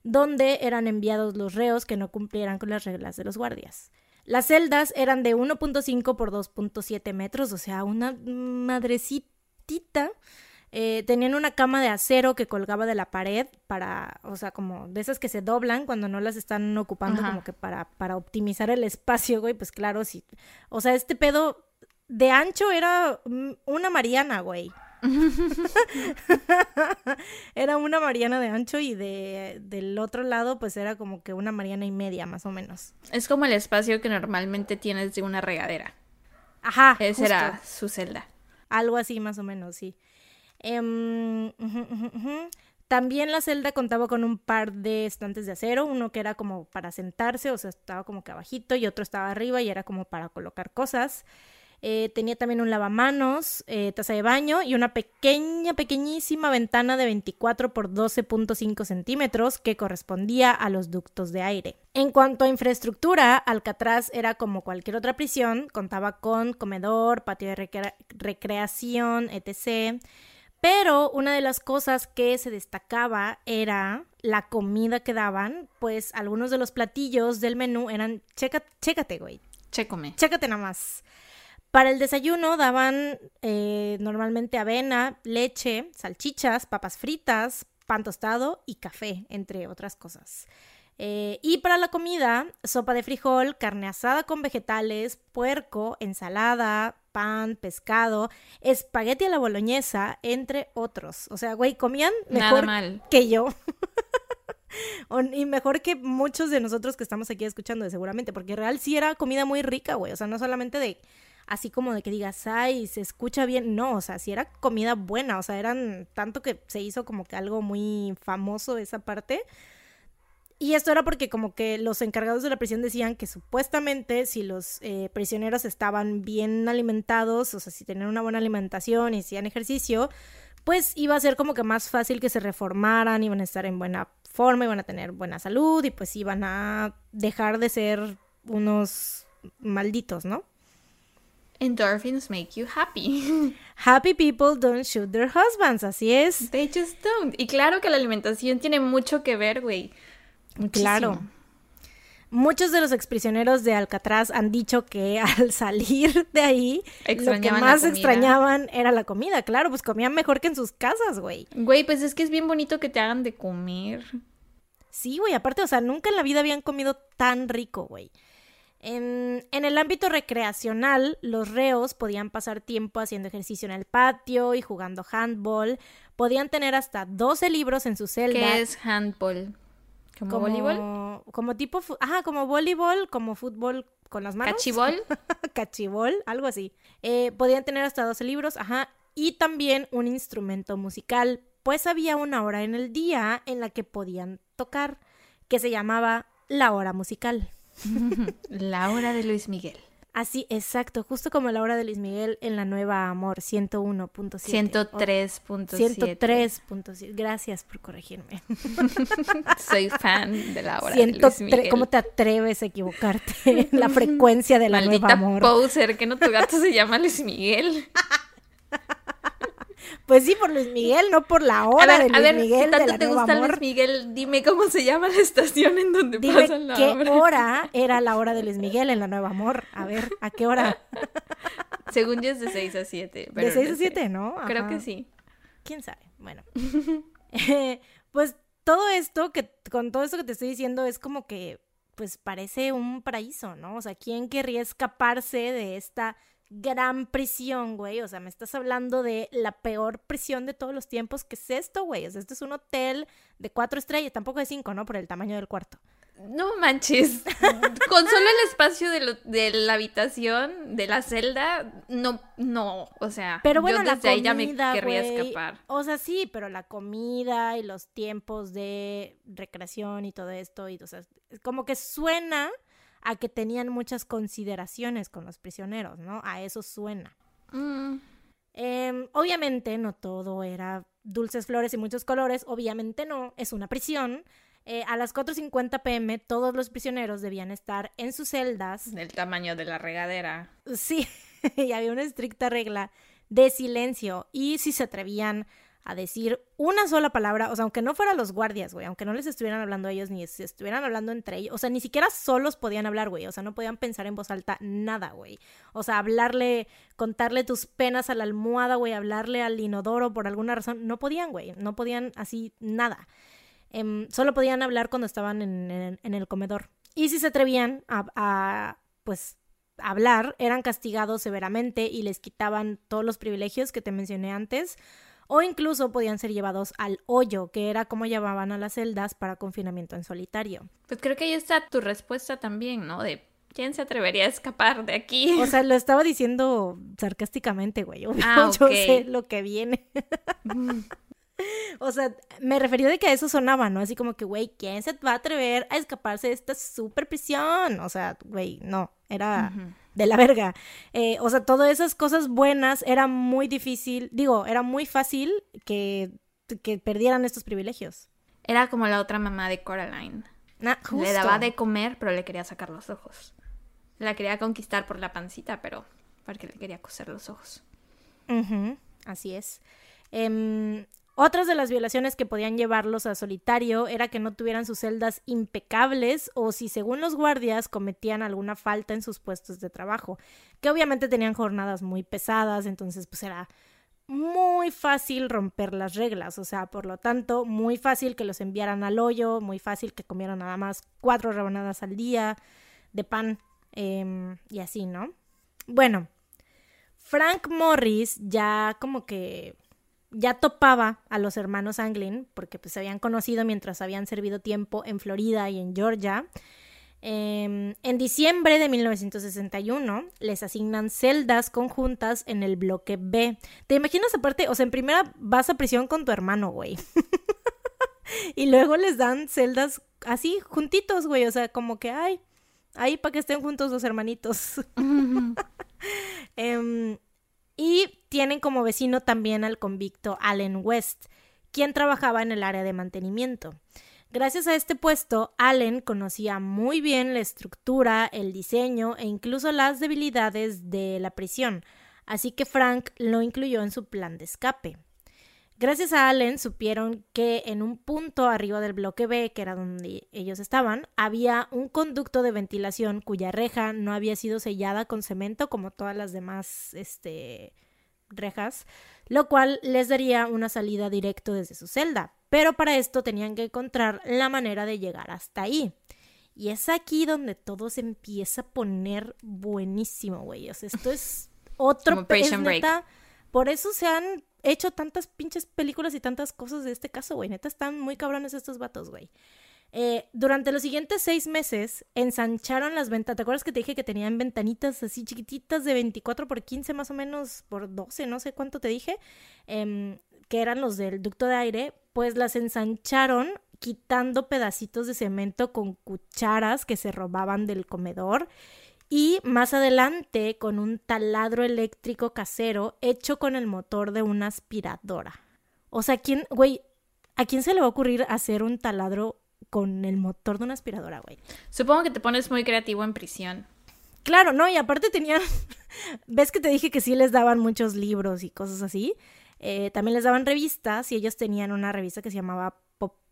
donde eran enviados los reos que no cumplieran con las reglas de los guardias. Las celdas eran de 1.5 por 2.7 metros, o sea, una madrecitita. Eh, tenían una cama de acero que colgaba de la pared para, o sea, como de esas que se doblan cuando no las están ocupando como que para, para optimizar el espacio, güey, pues claro, sí. O sea, este pedo de ancho era una Mariana, güey. era una Mariana de ancho y de, del otro lado pues era como que una Mariana y media más o menos. Es como el espacio que normalmente tienes de una regadera. Ajá. Esa era su celda. Algo así más o menos, sí. Em. También la celda contaba con un par de estantes de acero, uno que era como para sentarse, o sea, estaba como que abajito, y otro estaba arriba y era como para colocar cosas. Eh, tenía también un lavamanos, eh, taza de baño y una pequeña, pequeñísima ventana de 24 por 12.5 centímetros que correspondía a los ductos de aire. En cuanto a infraestructura, Alcatraz era como cualquier otra prisión, contaba con comedor, patio de recre- recreación, etc. Pero una de las cosas que se destacaba era la comida que daban, pues algunos de los platillos del menú eran, checa, chécate, güey, Chécome. Chécate nada más. Para el desayuno daban eh, normalmente avena, leche, salchichas, papas fritas, pan tostado y café, entre otras cosas. Eh, y para la comida, sopa de frijol, carne asada con vegetales, puerco, ensalada, pan, pescado, espagueti a la boloñesa, entre otros. O sea, güey, comían mejor mal. que yo. Y mejor que muchos de nosotros que estamos aquí escuchando, seguramente, porque real sí era comida muy rica, güey. O sea, no solamente de así como de que digas, ay, se escucha bien. No, o sea, sí era comida buena. O sea, eran tanto que se hizo como que algo muy famoso esa parte. Y esto era porque como que los encargados de la prisión decían que supuestamente si los eh, prisioneros estaban bien alimentados, o sea, si tenían una buena alimentación y hacían ejercicio, pues iba a ser como que más fácil que se reformaran, iban a estar en buena forma, iban a tener buena salud y pues iban a dejar de ser unos malditos, ¿no? Endorphins make you happy. Happy people don't shoot their husbands, así es. They just don't. Y claro que la alimentación tiene mucho que ver, güey. Claro. Muchos de los exprisioneros de Alcatraz han dicho que al salir de ahí, lo que más extrañaban era la comida. Claro, pues comían mejor que en sus casas, güey. Güey, pues es que es bien bonito que te hagan de comer. Sí, güey, aparte, o sea, nunca en la vida habían comido tan rico, güey. En, en el ámbito recreacional, los reos podían pasar tiempo haciendo ejercicio en el patio y jugando handball. Podían tener hasta 12 libros en su celda. ¿Qué es handball? ¿Como, como voleibol? Como tipo, ajá, como voleibol, como fútbol con las manos. ¿Cachibol? cachibol, algo así. Eh, podían tener hasta 12 libros, ajá, y también un instrumento musical, pues había una hora en el día en la que podían tocar, que se llamaba la hora musical. La hora de Luis Miguel. Así, exacto, justo como la hora de Luis Miguel en la nueva Amor 101.7. 103.7. 103.7. Gracias por corregirme. Soy fan de la hora de Luis 103 Miguel. ¿Cómo te atreves a equivocarte la frecuencia de la Maldita nueva Amor? poser, que no tu gato se llama Luis Miguel. Pues sí, por Luis Miguel, no por la A hora ver, de a Luis ver, Miguel si de la te gusta Amor. Luis Miguel, dime cómo se llama la estación en donde Dime pasan la qué obra. hora era la hora de Luis Miguel en la Nueva Amor. A ver, ¿a qué hora? Según yo es de 6 a 7. De 6 a 7, ¿no? Creo que sí. ¿Quién sabe? Bueno. Eh, pues todo esto que, con todo esto que te estoy diciendo es como que, pues parece un paraíso, ¿no? O sea, ¿quién querría escaparse de esta gran prisión, güey? O sea, me estás hablando de la peor prisión de todos los tiempos. ¿Qué es esto, güey? O sea, esto es un hotel de cuatro estrellas, tampoco de cinco, ¿no? Por el tamaño del cuarto. No manches. Con solo el espacio de, lo- de la habitación, de la celda, no, no. O sea, Pero bueno, yo la desde ahí ya me querría escapar. O sea, sí, pero la comida y los tiempos de recreación y todo esto, y, o sea, como que suena a que tenían muchas consideraciones con los prisioneros, ¿no? A eso suena. Mm, Em, obviamente no todo era dulces flores y muchos colores, obviamente no, es una prisión. Eh, a las 4.50 pm todos los prisioneros debían estar en sus celdas del tamaño de la regadera. Sí, y había una estricta regla de silencio. Y si se atrevían a decir una sola palabra, o sea, aunque no fueran los guardias, güey, aunque no les estuvieran hablando a ellos, ni si estuvieran hablando entre ellos, o sea, ni siquiera solos podían hablar, güey, o sea, no podían pensar en voz alta nada, güey. O sea, hablarle, contarle tus penas a la almohada, güey, hablarle al inodoro por alguna razón, no podían, güey, no podían así nada. Em, solo podían hablar cuando estaban en, en- en el comedor. Y si se atrevían a, a, pues, hablar, eran castigados severamente y les quitaban todos los privilegios que te mencioné antes, o incluso podían ser llevados al hoyo, que era como llamaban a las celdas para confinamiento en solitario. Pues creo que ahí está tu respuesta también, ¿no? De ¿Quién se atrevería a escapar de aquí? O sea, lo estaba diciendo sarcásticamente, güey. Ah, Yo sé lo que viene. O sea, me refería de que a eso sonaba, ¿no? Así como que, güey, ¿quién se va a atrever a escaparse de esta super prisión? O sea, güey, no, era. De la verga. Eh, o sea, todas esas cosas buenas era muy difícil, digo, era muy fácil que, que perdieran estos privilegios. Era como la otra mamá de Coraline. Na- Le daba de comer, pero le quería sacar los ojos. La quería conquistar por la pancita, pero porque le quería coser los ojos. Así es. Em, otras de las violaciones que podían llevarlos a solitario era que no tuvieran sus celdas impecables o si según los guardias cometían alguna falta en sus puestos de trabajo, que obviamente tenían jornadas muy pesadas, entonces pues era muy fácil romper las reglas, o sea, por lo tanto, muy fácil que los enviaran al hoyo, muy fácil que comieran nada más cuatro rebanadas al día de pan em, y así, ¿no? Bueno, Frank Morris ya como que ya topaba a los hermanos Anglin porque pues se habían conocido mientras habían servido tiempo en Florida y en Georgia. Em, en diciembre de 1961 les asignan celdas conjuntas en el bloque B. ¿Te imaginas aparte? O sea, en primera vas a prisión con tu hermano, güey. y luego les dan celdas así, juntitos, güey. O sea, como que, ay, ahí para que estén juntos los hermanitos. y tienen como vecino también al convicto Allen West, quien trabajaba en el área de mantenimiento. Gracias a este puesto, Allen conocía muy bien la estructura, el diseño e incluso las debilidades de la prisión, así que Frank lo incluyó en su plan de escape. Gracias a Allen supieron que en un punto arriba del bloque B, que era donde ellos estaban, había un conducto de ventilación cuya reja no había sido sellada con cemento como todas las demás este, rejas, lo cual les daría una salida directo desde su celda. Pero para esto tenían que encontrar la manera de llegar hasta ahí. Y es aquí donde todo se empieza a poner buenísimo, güey. O sea, esto es otro Como es neta, Por eso se han hecho tantas pinches películas y tantas cosas de este caso, güey. Neta, están muy cabrones estos vatos, güey. Eh, durante los siguientes seis meses ensancharon las ventas. ¿Te acuerdas que te dije que tenían ventanitas así chiquititas de 24 por 15 más o menos por 12, no sé cuánto te dije, Em, que eran los del ducto de aire? Pues las ensancharon quitando pedacitos de cemento con cucharas que se robaban del comedor y más adelante con un taladro eléctrico casero hecho con el motor de una aspiradora. O sea, ¿quién, güey, a quién se le va a ocurrir hacer un taladro con el motor de una aspiradora, güey? Supongo que te pones muy creativo en prisión. Claro, no, y aparte tenían, ves que te dije que sí les daban muchos libros y cosas así. Eh, también les daban revistas y ellos tenían una revista que se llamaba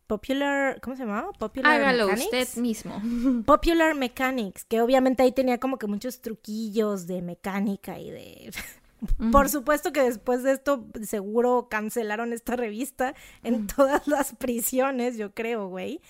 Popular, ¿cómo se llamaba? Popular Hágalo Mechanics. usted mismo. Popular Mechanics, que obviamente ahí tenía como que muchos truquillos de mecánica y de... Por supuesto que después de esto seguro cancelaron esta revista en todas las prisiones, yo creo, güey.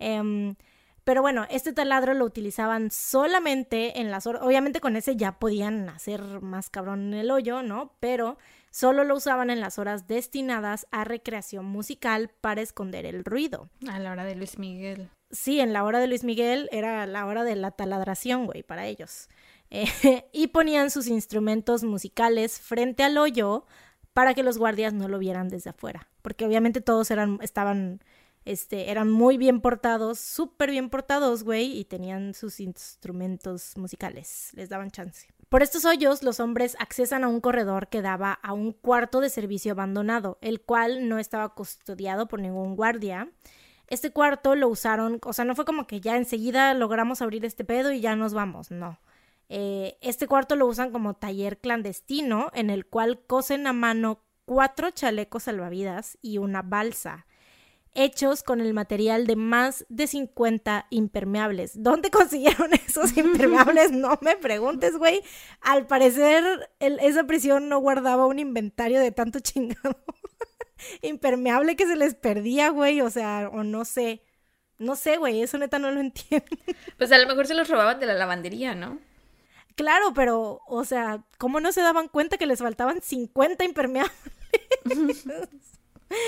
Em, pero bueno, este taladro lo utilizaban solamente en las horas, obviamente con ese ya podían hacer más cabrón en el hoyo, ¿no? Pero solo lo usaban en las horas destinadas a recreación musical para esconder el ruido. A la hora de Luis Miguel. Sí, en la hora de Luis Miguel era la hora de la taladración, güey, para ellos. Eh, y ponían sus instrumentos musicales frente al hoyo para que los guardias no lo vieran desde afuera. Porque obviamente todos eran, estaban, este, eran muy bien portados, súper bien portados, güey, y tenían sus instrumentos musicales. Les daban chance. Por estos hoyos, los hombres accesan a un corredor que daba a un cuarto de servicio abandonado, el cual no estaba custodiado por ningún guardia. Este cuarto lo usaron, o sea, no fue como que ya enseguida logramos abrir este pedo y ya nos vamos, no. Eh, este cuarto lo usan como taller clandestino en el cual cosen a mano cuatro chalecos salvavidas y una balsa, hechos con el material de más de 50 impermeables. ¿Dónde consiguieron esos impermeables? No me preguntes, güey. Al parecer, el- esa prisión no guardaba un inventario de tanto chingado impermeable que se les perdía, güey. O sea, o no sé. No sé, güey, eso neta no lo entiendo. Pues a lo mejor se los robaban de la lavandería, ¿no? Claro, pero, o sea, ¿cómo no se daban cuenta que les faltaban 50 impermeables?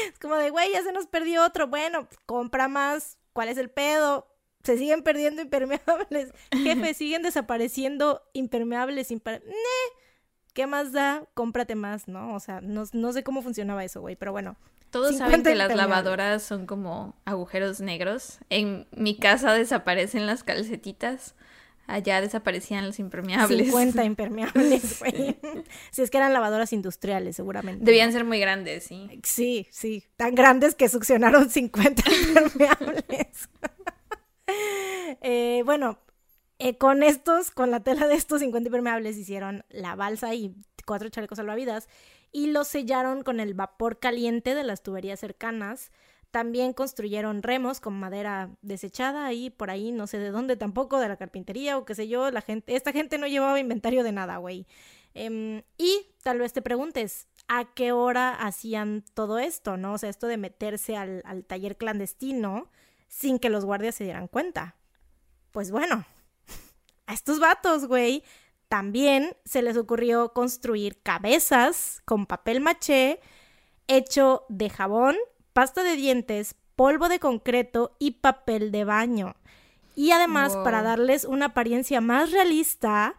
Es como de, güey, ya se nos perdió otro. Bueno, compra más. ¿Cuál es el pedo? Se siguen perdiendo impermeables. Jefe, siguen desapareciendo impermeables. Imper... ¿Qué más da? Cómprate más, ¿no? O sea, no, no sé cómo funcionaba eso, güey, pero bueno. Todos saben que las lavadoras son como agujeros negros. En mi casa desaparecen las calcetitas. Allá desaparecían los impermeables. 50 impermeables, güey. si es que eran lavadoras industriales, seguramente. Debían ser muy grandes, sí. Sí, sí. Tan grandes que succionaron 50 impermeables. eh, bueno, eh, con estos, con la tela de estos 50 impermeables, hicieron la balsa y cuatro chalecos salvavidas y los sellaron con el vapor caliente de las tuberías cercanas. También construyeron remos con madera desechada y por ahí, no sé de dónde tampoco, de la carpintería o qué sé yo, la gente, esta gente no llevaba inventario de nada, güey. Em, y tal vez te preguntes, ¿a qué hora hacían todo esto, no? O sea, esto de meterse al, al taller clandestino sin que los guardias se dieran cuenta. Pues bueno, a estos vatos, güey, también se les ocurrió construir cabezas con papel maché hecho de jabón, pasta de dientes, polvo de concreto y papel de baño. Y además, para darles una apariencia más realista,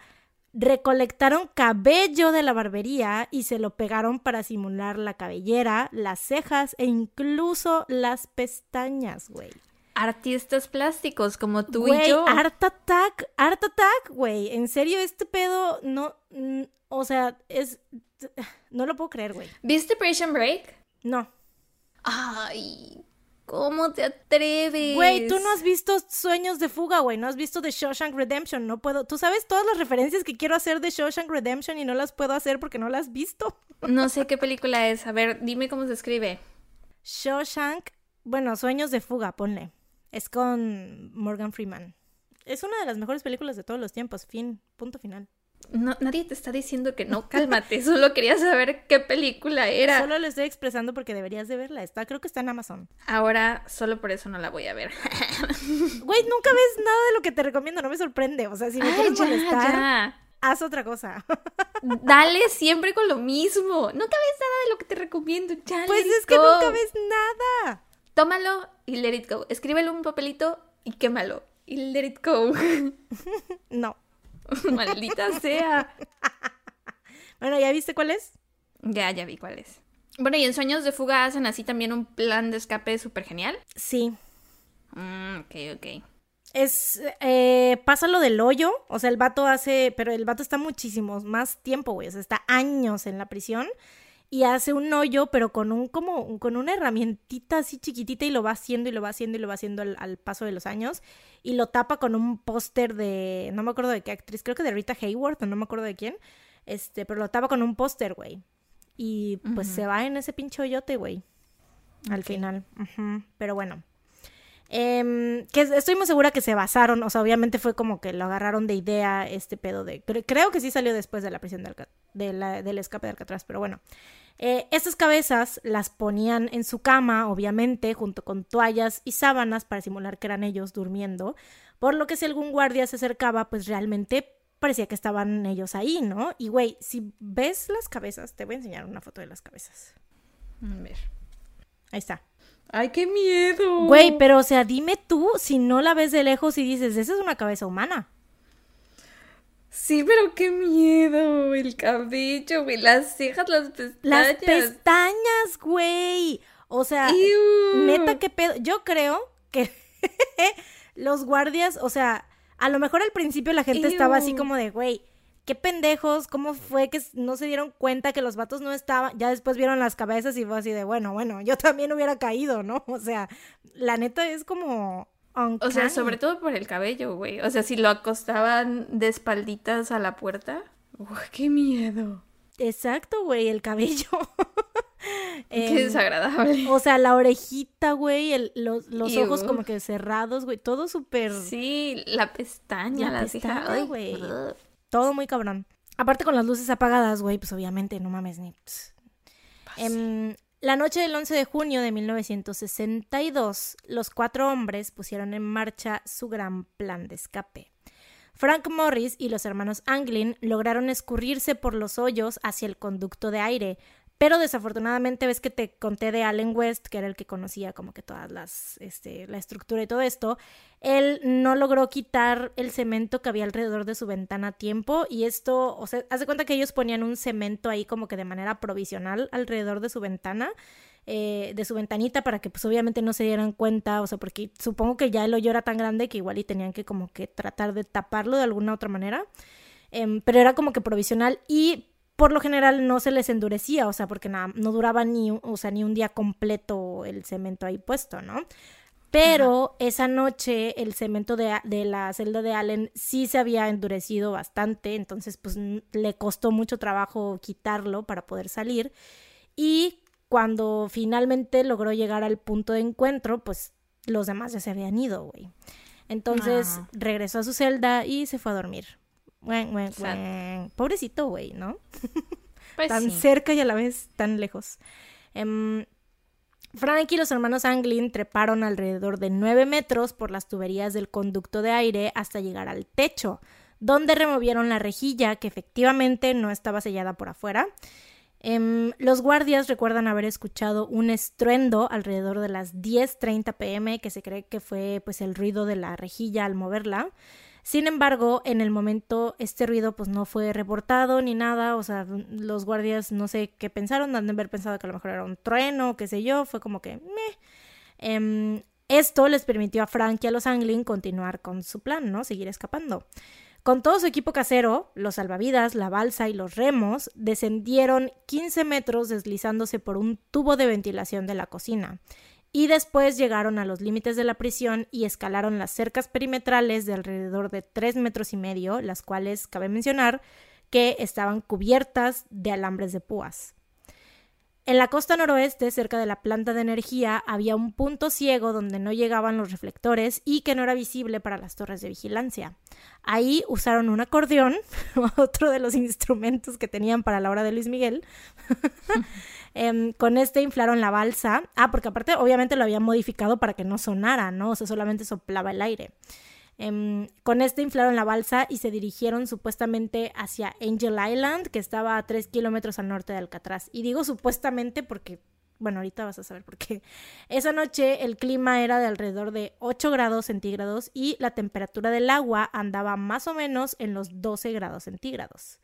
recolectaron cabello de la barbería y se lo pegaron para simular la cabellera, las cejas e incluso las pestañas, güey artistas plásticos como tú y yo. Art Attack, Art Attack, güey. En serio, este pedo no. o sea, es. No lo puedo creer, güey. ¿Viste Prison Break? No. Ay. ¿Cómo te atreves? Güey, tú no has visto Sueños de Fuga, güey. No has visto The Shawshank Redemption. No puedo. Tú sabes todas las referencias que quiero hacer de Shawshank Redemption y no las puedo hacer porque no las has visto. No sé qué película es. A ver, dime cómo se escribe. Shawshank. Bueno, Sueños de Fuga, ponle. Es con Morgan Freeman. Es una de las mejores películas de todos los tiempos. Fin, punto final. No, nadie te está diciendo que no, cálmate. Solo quería saber qué película era. Solo lo estoy expresando porque deberías de verla. Está, creo que está en Amazon. Ahora, solo por eso no la voy a ver. Güey, nunca ves nada de lo que te recomiendo. No me sorprende. O sea, si me quieres molestar, haz otra cosa. Dale siempre con lo mismo. Nunca ves nada de lo que te recomiendo. Ya, pues es que nunca ves nada tómalo y let it go. Escríbelo en un papelito y quémalo. Y let it go. no. Maldita sea. bueno, ¿ya viste cuál es? Ya, ya vi cuál es. Bueno, ¿y en Sueños de Fuga hacen así también un plan de escape súper genial? Sí. Mm, ok, ok. Es, eh, pasa lo del hoyo, o sea, el vato hace, pero el vato está muchísimos más tiempo, güey, o sea, está años en la prisión y hace un hoyo, pero con un como con una herramientita así chiquitita y lo va haciendo y lo va haciendo y lo va haciendo al, paso de los años y lo tapa con un póster de no me acuerdo de qué actriz, creo que de Rita Hayworth o no me acuerdo de quién. Este, pero lo tapa con un póster, güey. Y pues se va en ese pinche hoyote, güey. Al final. Pero bueno. Em, que estoy muy segura que se basaron, o sea, obviamente fue como que lo agarraron de idea este pedo de... Creo que sí salió después de la prisión de del escape de Alcatraz, pero bueno. Eh, estas cabezas las ponían en su cama, obviamente, junto con toallas y sábanas para simular que eran ellos durmiendo, por lo que si algún guardia se acercaba, pues realmente parecía que estaban ellos ahí, ¿no? Y güey, si ves las cabezas, te voy a enseñar una foto de las cabezas. A ver. Ahí está. ¡Ay, qué miedo! Güey, pero o sea, dime tú si no la ves de lejos y dices, esa es una cabeza humana. Sí, pero qué miedo. El cabello, güey, las cejas, las pestañas. Las pestañas, güey. O sea, neta, qué pedo. Yo creo que los guardias, o sea, a lo mejor al principio la gente estaba así como de, güey, qué pendejos, cómo fue que no se dieron cuenta que los vatos no estaban, ya después vieron las cabezas y fue así de, bueno, bueno, yo también hubiera caído, ¿no? O sea, la neta es como... O sea, sobre todo por el cabello, güey. O sea, si lo acostaban de espalditas a la puerta. ¡Qué miedo! Exacto, güey, el cabello. Qué desagradable. O sea, la orejita, güey, los, los ojos como que cerrados, güey, todo súper... Sí, la pestaña, la, pestaña, güey. Todo muy cabrón. Aparte con las luces apagadas, güey, pues obviamente, no mames ni... Em, la noche del 11 de junio de 1962, los cuatro hombres pusieron en marcha su gran plan de escape. Frank Morris y los hermanos Anglin lograron escurrirse por los hoyos hacia el conducto de aire, Pero desafortunadamente ves que te conté de Allen West, que era el que conocía como que todas las, este, la estructura y todo esto. Él no logró quitar el cemento que había alrededor de su ventana a tiempo y esto, o sea, hace cuenta que ellos ponían un cemento ahí como que de manera provisional alrededor de su ventana. Eh, de su ventanita para que pues obviamente no se dieran cuenta, o sea, porque supongo que ya el hoyo era tan grande que igual y tenían que como que tratar de taparlo de alguna otra manera, em, pero era como que provisional y por lo general no se les endurecía, o sea, porque nada, no duraba ni, o sea, ni un día completo el cemento ahí puesto, ¿no? Pero esa noche el cemento de, de, la celda de Allen sí se había endurecido bastante, entonces pues le costó mucho trabajo quitarlo para poder salir. Y cuando finalmente logró llegar al punto de encuentro, pues los demás ya se habían ido, güey. Entonces ah. regresó a su celda y se fue a dormir. Pobrecito, güey, ¿no? Pues tan cerca y a la vez tan lejos. Em, Frank y los hermanos Anglin treparon alrededor de 9 metros por las tuberías del conducto de aire hasta llegar al techo, donde removieron la rejilla que efectivamente no estaba sellada por afuera. Em, los guardias recuerdan haber escuchado un estruendo alrededor de las 10:30 pm que se cree que fue pues el ruido de la rejilla al moverla. Sin embargo, en el momento este ruido pues no fue reportado ni nada, o sea, los guardias no sé qué pensaron, han de haber pensado que a lo mejor era un trueno, qué sé yo, fue como que meh. Em, esto les permitió a Frank y a los Anglin continuar con su plan, ¿no? Seguir escapando. Con todo su equipo casero, los salvavidas, la balsa y los remos descendieron 15 metros deslizándose por un tubo de ventilación de la cocina y después llegaron a los límites de la prisión y escalaron las cercas perimetrales de alrededor de tres metros y medio, las cuales cabe mencionar que estaban cubiertas de alambres de púas. En la costa noroeste, cerca de la planta de energía, había un punto ciego donde no llegaban los reflectores y que no era visible para las torres de vigilancia. Ahí usaron un acordeón, otro de los instrumentos que tenían para la hora de Luis Miguel. Em, con este inflaron la balsa. Ah, porque aparte obviamente lo habían modificado para que no sonara, ¿no? O sea, solamente soplaba el aire. Em, con este inflaron la balsa y se dirigieron supuestamente hacia Angel Island, que estaba a 3 kilómetros al norte de Alcatraz. Y digo supuestamente porque, bueno, ahorita vas a saber por qué. Esa noche el clima era de alrededor de 8 grados centígrados y la temperatura del agua andaba más o menos en los 12 grados centígrados.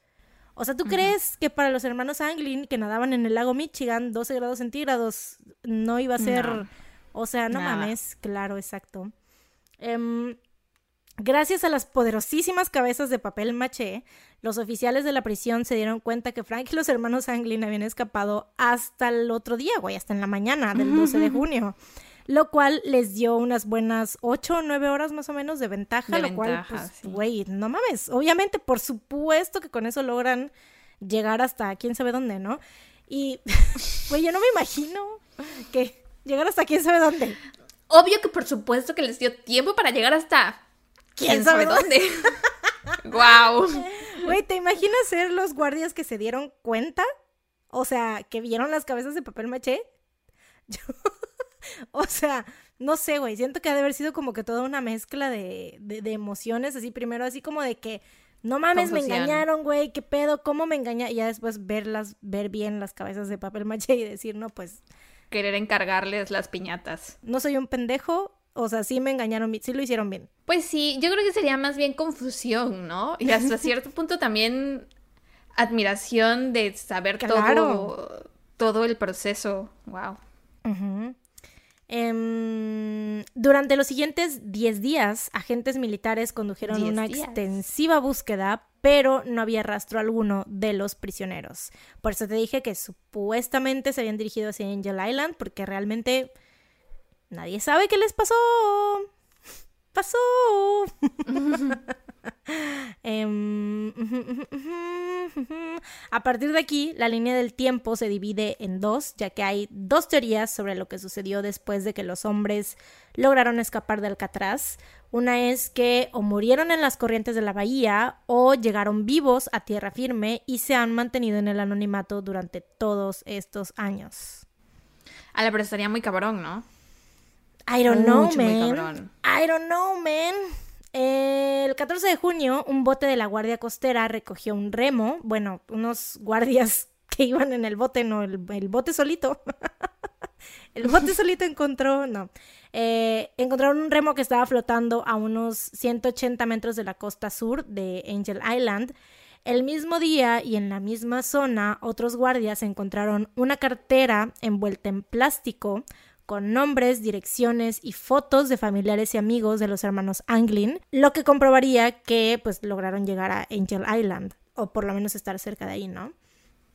O sea, ¿tú crees que para los hermanos Anglin que nadaban en el lago Michigan 12 grados centígrados no iba a ser... O sea, no mames, claro, exacto. Eh, Gracias a las poderosísimas cabezas de papel maché, los oficiales de la prisión se dieron cuenta que Frank y los hermanos Anglin habían escapado hasta el otro día, güey, hasta en la mañana del 12 de junio. Lo cual les dio unas buenas ocho o nueve horas más o menos de ventaja, lo cual, pues, güey, no mames. Obviamente, por supuesto que con eso logran llegar hasta quién sabe dónde, ¿no? Y, güey, yo no me imagino que llegar hasta quién sabe dónde. Obvio que por supuesto que les dio tiempo para llegar hasta ¿Quién, sabe, dónde? ¡Wow! Güey, ¿te imaginas ser los guardias que se dieron cuenta? O sea, que vieron las cabezas de papel maché. o sea, no sé, güey. Siento que ha de haber sido como que toda una mezcla de, de, emociones. Así, primero, así como de que. No mames, me engañaron, güey, qué pedo, cómo me engañaron. Y ya después verlas, ver bien las cabezas de papel maché y decir, no, pues. Querer encargarles las piñatas. No soy un pendejo, o sea, sí me engañaron, sí lo hicieron bien. Pues sí, yo creo que sería más bien confusión, ¿no? Y hasta cierto punto también admiración de saber todo, todo el proceso. Wow. Em, durante los siguientes 10 días, agentes militares condujeron una extensiva búsqueda, pero no había rastro alguno de los prisioneros. Por eso te dije que supuestamente se habían dirigido hacia Angel Island, porque realmente nadie sabe qué les pasó. Pasó. Em, a partir de aquí, la línea del tiempo se divide en dos, ya que hay dos teorías sobre lo que sucedió después de que los hombres lograron escapar de Alcatraz. Una es que o murieron en las corrientes de la bahía o llegaron vivos a tierra firme y se han mantenido en el anonimato durante todos estos años. A la pero estaría muy cabrón, ¿no? I don't know, man. I don't know, man. El 14 de junio, un bote de la Guardia Costera recogió un remo, bueno, unos guardias que iban en el bote, no, el, bote solito. el bote solito encontró, no. Eh, encontraron un remo que estaba flotando a unos 180 metros de la costa sur de Angel Island. El mismo día y en la misma zona, otros guardias encontraron una cartera envuelta en plástico con nombres, direcciones y fotos de familiares y amigos de los hermanos Anglin, lo que comprobaría que pues lograron llegar a Angel Island o por lo menos estar cerca de ahí, ¿no?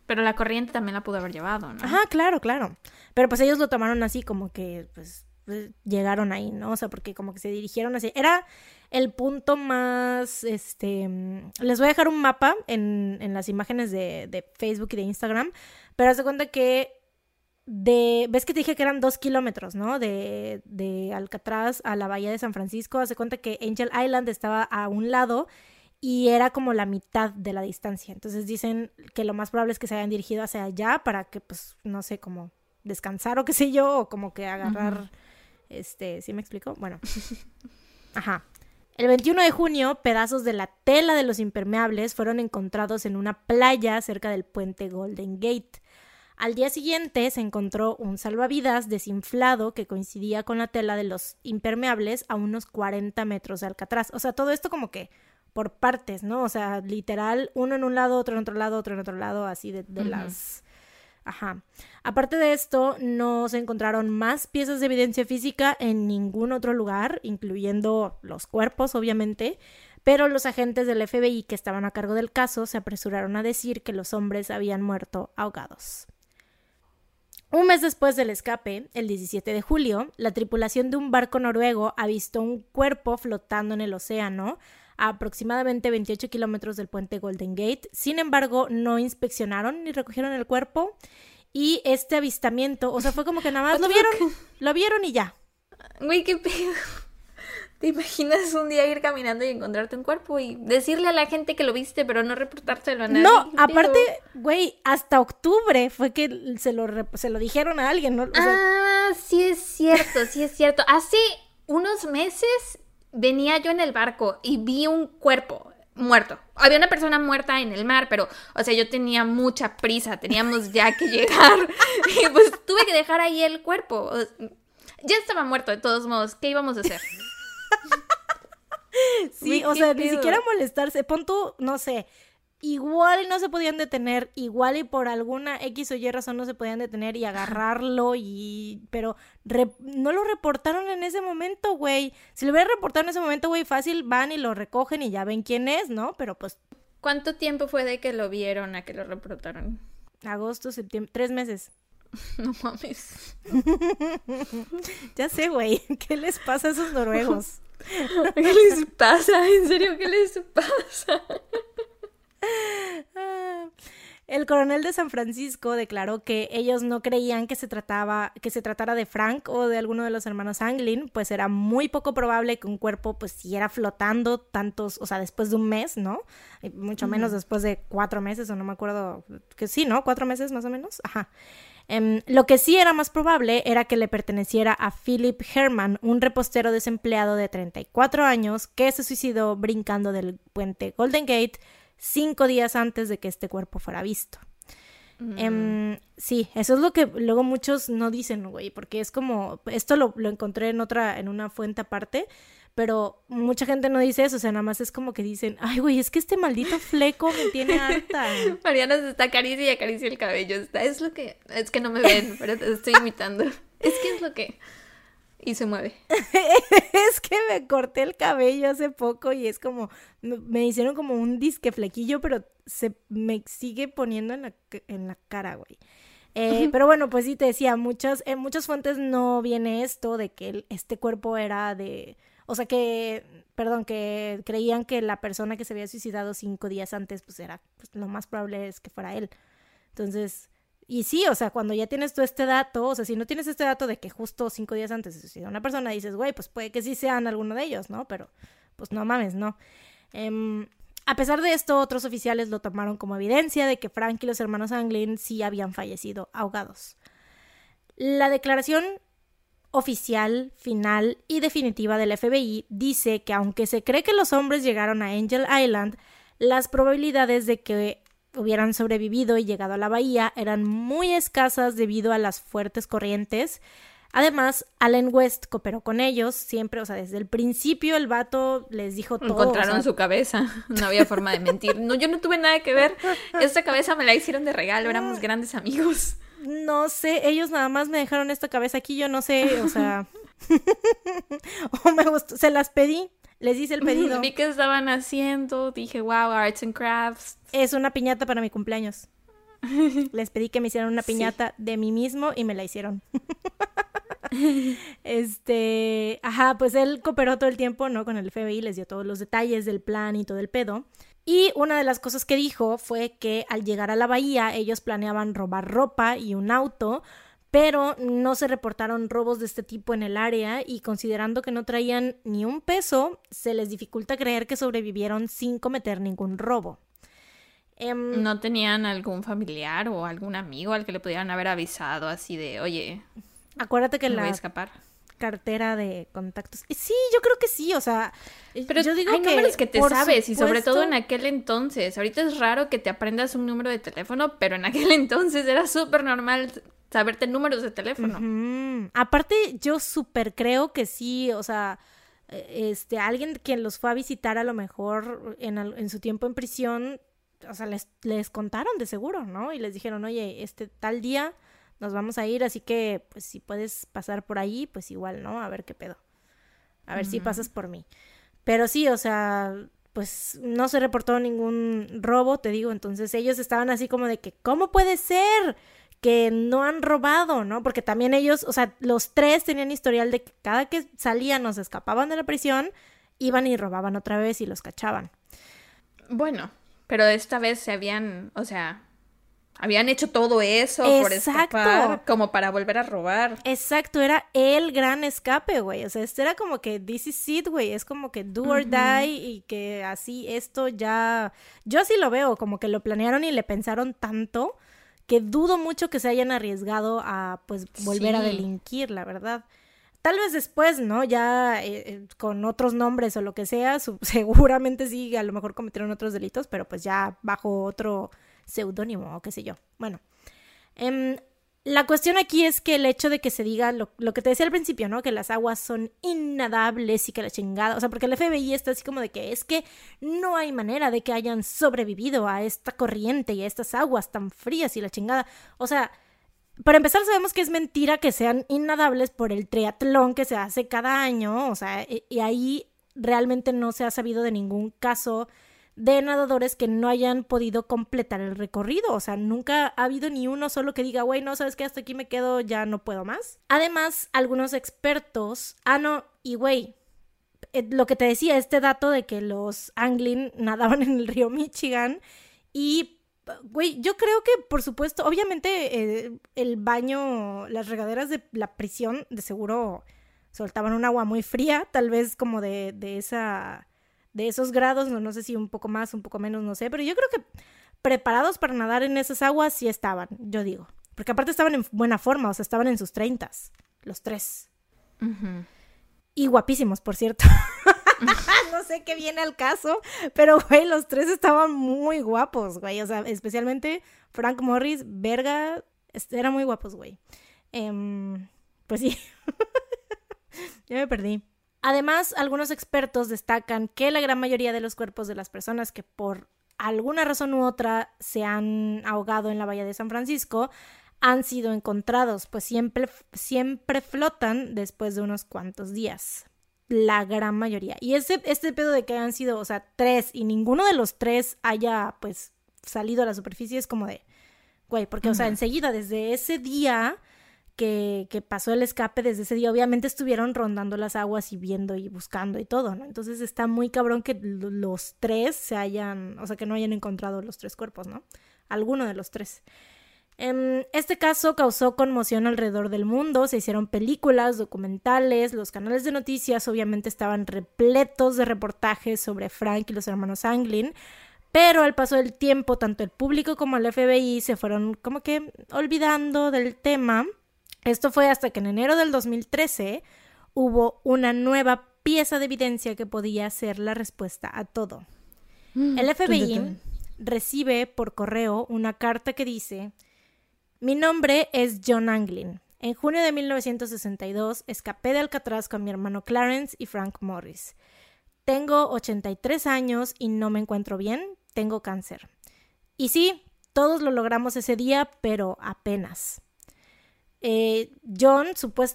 Pero la corriente también la pudo haber llevado, ¿no? Ajá, claro, claro. Pero pues ellos lo tomaron así como que pues, pues llegaron ahí, ¿no? O sea, porque como que se dirigieron así. Era el punto más, este, les voy a dejar un mapa en, en las imágenes de, de, Facebook y de Instagram, pero haz de cuenta que de, ves que te dije que eran dos kilómetros, ¿no? De, de Alcatraz a la bahía de San Francisco, haz de cuenta que Angel Island estaba a un lado y era como la mitad de la distancia. Entonces dicen que lo más probable es que se hayan dirigido hacia allá para que, pues, no sé, como descansar o qué sé yo, o como que agarrar, este, ¿sí me explico? Bueno. Ajá. El 21 de junio, pedazos de la tela de los impermeables fueron encontrados en una playa cerca del puente Golden Gate. Al día siguiente se encontró un salvavidas desinflado que coincidía con la tela de los impermeables a unos 40 metros de Alcatraz. O sea, todo esto como que por partes, ¿no? O sea, literal, uno en un lado, otro en otro lado, otro en otro lado, así de, las... Ajá. Aparte de esto, no se encontraron más piezas de evidencia física en ningún otro lugar, incluyendo los cuerpos, obviamente, pero los agentes del FBI que estaban a cargo del caso se apresuraron a decir que los hombres habían muerto ahogados. Un mes después del escape, el 17 de julio, la tripulación de un barco noruego avistó un cuerpo flotando en el océano a aproximadamente 28 kilómetros del puente Golden Gate. Sin embargo, no inspeccionaron ni recogieron el cuerpo. Y este avistamiento, o sea, fue como que nada más lo vieron, lo vieron y ya. Güey, qué pedo. ¿Te imaginas un día ir caminando y encontrarte un cuerpo y decirle a la gente que lo viste, pero no reportárselo a nadie? No, aparte, güey, hasta octubre fue que se lo, se lo dijeron a alguien, ¿no? ah, sí es cierto, sí es cierto. Hace unos meses venía yo en el barco y vi un cuerpo muerto. Había una persona muerta en el mar, pero, o sea, yo tenía mucha prisa, teníamos ya que llegar. y pues tuve que dejar ahí el cuerpo. Ya estaba muerto, de todos modos. ¿Qué íbamos a hacer? sí, o sea, ni siquiera molestarse. Pon tú, no sé, igual no se podían detener, igual y por alguna X o Y razón no se podían detener y agarrarlo y... Pero no lo reportaron en ese momento, güey. Si lo hubieran reportado en ese momento, güey, fácil, van y lo recogen y ya ven quién es, ¿no? Pero pues... ¿Cuánto tiempo fue de que lo vieron a que lo reportaron? Agosto, septiembre, tres meses. No mames. ya sé, güey. ¿Qué les pasa a esos noruegos? ¿Qué les pasa? ¿En serio qué les pasa? El coronel de San Francisco declaró que ellos no creían que se trataba que se tratara de Frank o de alguno de los hermanos Anglin, pues era muy poco probable que un cuerpo pues siguiera flotando tantos, o sea, después de un mes, ¿no? mucho menos después de cuatro meses o no me acuerdo que sí, ¿no? Cuatro meses más o menos. Ajá. Em, lo que sí era más probable era que le perteneciera a Philip Herman, un repostero desempleado de 34 años que se suicidó brincando del puente Golden Gate cinco días antes de que este cuerpo fuera visto. Mm. Em, sí, eso es lo que luego muchos no dicen, güey, porque es como, esto lo, lo, encontré en otra, en una fuente aparte, pero mucha gente no dice eso, o sea, nada más es como que dicen, ay, güey, es que este maldito fleco me tiene harta. Mariana se está acaricia y acaricia el cabello, es lo que, es que no me ven, pero te estoy imitando. Es que es lo que y se mueve. es que me corté el cabello hace poco y es como, me hicieron como un disque flequillo, pero se me sigue poniendo en la, en la cara, güey. Eh, pero bueno, pues sí te decía, muchas, en muchas fuentes no viene esto de que este cuerpo era de, o sea que, perdón, que creían que la persona que se había suicidado cinco días antes, pues era, pues lo más probable es que fuera él. Entonces, y sí, o sea, cuando ya tienes tú este dato, o sea, si no tienes este dato de que justo cinco días antes se suicidó una persona, dices, güey, pues puede que sí sean alguno de ellos, ¿no? Pero, pues no mames, no. Em, a pesar de esto, otros oficiales lo tomaron como evidencia de que Frank y los hermanos Anglin sí habían fallecido ahogados. La declaración oficial, final y definitiva del FBI dice que aunque se cree que los hombres llegaron a Angel Island, las probabilidades de que hubieran sobrevivido y llegado a la bahía eran muy escasas debido a las fuertes corrientes. Además, Allen West cooperó con ellos siempre, o sea, desde el principio el vato les dijo todo. Encontraron su cabeza, no había forma de mentir. No, yo no tuve nada que ver. Esta cabeza me la hicieron de regalo, éramos grandes amigos. No sé, ellos nada más me dejaron esta cabeza aquí, yo no sé, o sea. o me gustó, se las pedí, les hice el pedido. Vi que estaban haciendo, dije, wow, arts and crafts. Es una piñata para mi cumpleaños. Les pedí que me hicieran una piñata de mí mismo y me la hicieron. este, ajá, pues él cooperó todo el tiempo, ¿no? Con el FBI, les dio todos los detalles del plan y todo el pedo. Y una de las cosas que dijo fue que al llegar a la bahía ellos planeaban robar ropa y un auto, pero no se reportaron robos de este tipo en el área y considerando que no traían ni un peso, se les dificulta creer que sobrevivieron sin cometer ningún robo. Em, ¿No tenían algún familiar o algún amigo al que le pudieran haber avisado así de, oye, acuérdate que la escapar? Cartera de contactos. Sí, yo creo que sí, o sea, pero yo digo hay que números que te sabes y sobre todo en aquel entonces. Ahorita es raro que te aprendas un número de teléfono, pero en aquel entonces era súper normal saberte números de teléfono. Aparte, yo súper creo que sí, o sea, e, este, alguien quien los fue a visitar a lo mejor en, en su tiempo en prisión, o sea, les, les contaron de seguro, ¿no? Y les dijeron, oye, este tal día nos vamos a ir, así que, pues, si puedes pasar por ahí, pues igual, ¿no? A ver qué pedo. A ver si pasas por mí. Pero sí, o sea, pues no se reportó ningún robo, te digo, entonces ellos estaban así como de que, ¿cómo puede ser? que no han robado, ¿no? Porque también ellos, o sea, los tres tenían historial de que cada que salían o se escapaban de la prisión, iban y robaban otra vez y los cachaban. Bueno, pero esta vez se habían, o sea, habían hecho todo eso por escapar, como para volver a robar. Exacto, era el gran escape, güey. O sea, este era como que this is it, güey. Es como que do or die y que así esto ya. Yo así lo veo, como que lo planearon y le pensaron tanto que dudo mucho que se hayan arriesgado a pues volver a delinquir, la verdad. Tal vez después, ¿no? Ya eh, eh, con otros nombres o lo que sea, seguramente sí, a lo mejor cometieron otros delitos, pero pues ya bajo otro seudónimo o qué sé yo. Bueno, em, la cuestión aquí es que el hecho de que se diga lo, que te decía al principio, ¿no? Que las aguas son innadables y que la chingada, o sea, porque el FBI está así como de que es que no hay manera de que hayan sobrevivido a esta corriente y a estas aguas tan frías y la chingada. O sea, para empezar sabemos que es mentira que sean innadables por el triatlón que se hace cada año, o sea, y ahí realmente no se ha sabido de ningún caso de nadadores que no hayan podido completar el recorrido. O sea, nunca ha habido ni uno solo que diga, güey, no sabes que hasta aquí me quedo, ya no puedo más. Además, algunos expertos, ah, no, y güey, eh, lo que te decía, este dato de que los Anglin nadaban en el río Michigan y Güey, yo creo que, por supuesto, obviamente eh, el baño, las regaderas de la prisión, de seguro soltaban un agua muy fría, tal vez como de, de esa de esos grados, no, no sé si un poco más, un poco menos, no sé, pero yo creo que preparados para nadar en esas aguas sí estaban, yo digo. Porque aparte estaban en buena forma, o sea, estaban en sus treintas, los tres. Y guapísimos, por cierto. no sé qué viene al caso, pero, güey, los tres estaban muy guapos, güey. O sea, especialmente Frank Morris, verga, eran muy guapos, güey. Em, pues sí. ya me perdí. Además, algunos expertos destacan que la gran mayoría de los cuerpos de las personas que por alguna razón u otra se han ahogado en la bahía de San Francisco han sido encontrados, pues siempre, siempre flotan después de unos cuantos días. La gran mayoría. Y este, este pedo de que han sido, o sea, tres y ninguno de los tres haya, pues, salido a la superficie es como de, güey, porque, o sea, enseguida, desde ese día que, pasó el escape desde ese día, obviamente estuvieron rondando las aguas y viendo y buscando y todo, ¿no? Entonces está muy cabrón que los tres se hayan, o sea, que no hayan encontrado los tres cuerpos, ¿no? Alguno de los tres. Em, este caso causó conmoción alrededor del mundo, se hicieron películas, documentales, los canales de noticias obviamente estaban repletos de reportajes sobre Frank y los hermanos Anglin, pero al paso del tiempo tanto el público como el FBI se fueron como que olvidando del tema esto fue hasta que en enero del 2013 hubo una nueva pieza de evidencia que podía ser la respuesta a todo. Mm, el FBI recibe por correo una carta que dice, mi nombre es John Anglin. En junio de 1962 escapé de Alcatraz con mi hermano Clarence y Frank Morris. Tengo 83 años y no me encuentro bien, tengo cáncer. Y sí, todos lo logramos ese día, pero apenas. Eh, John,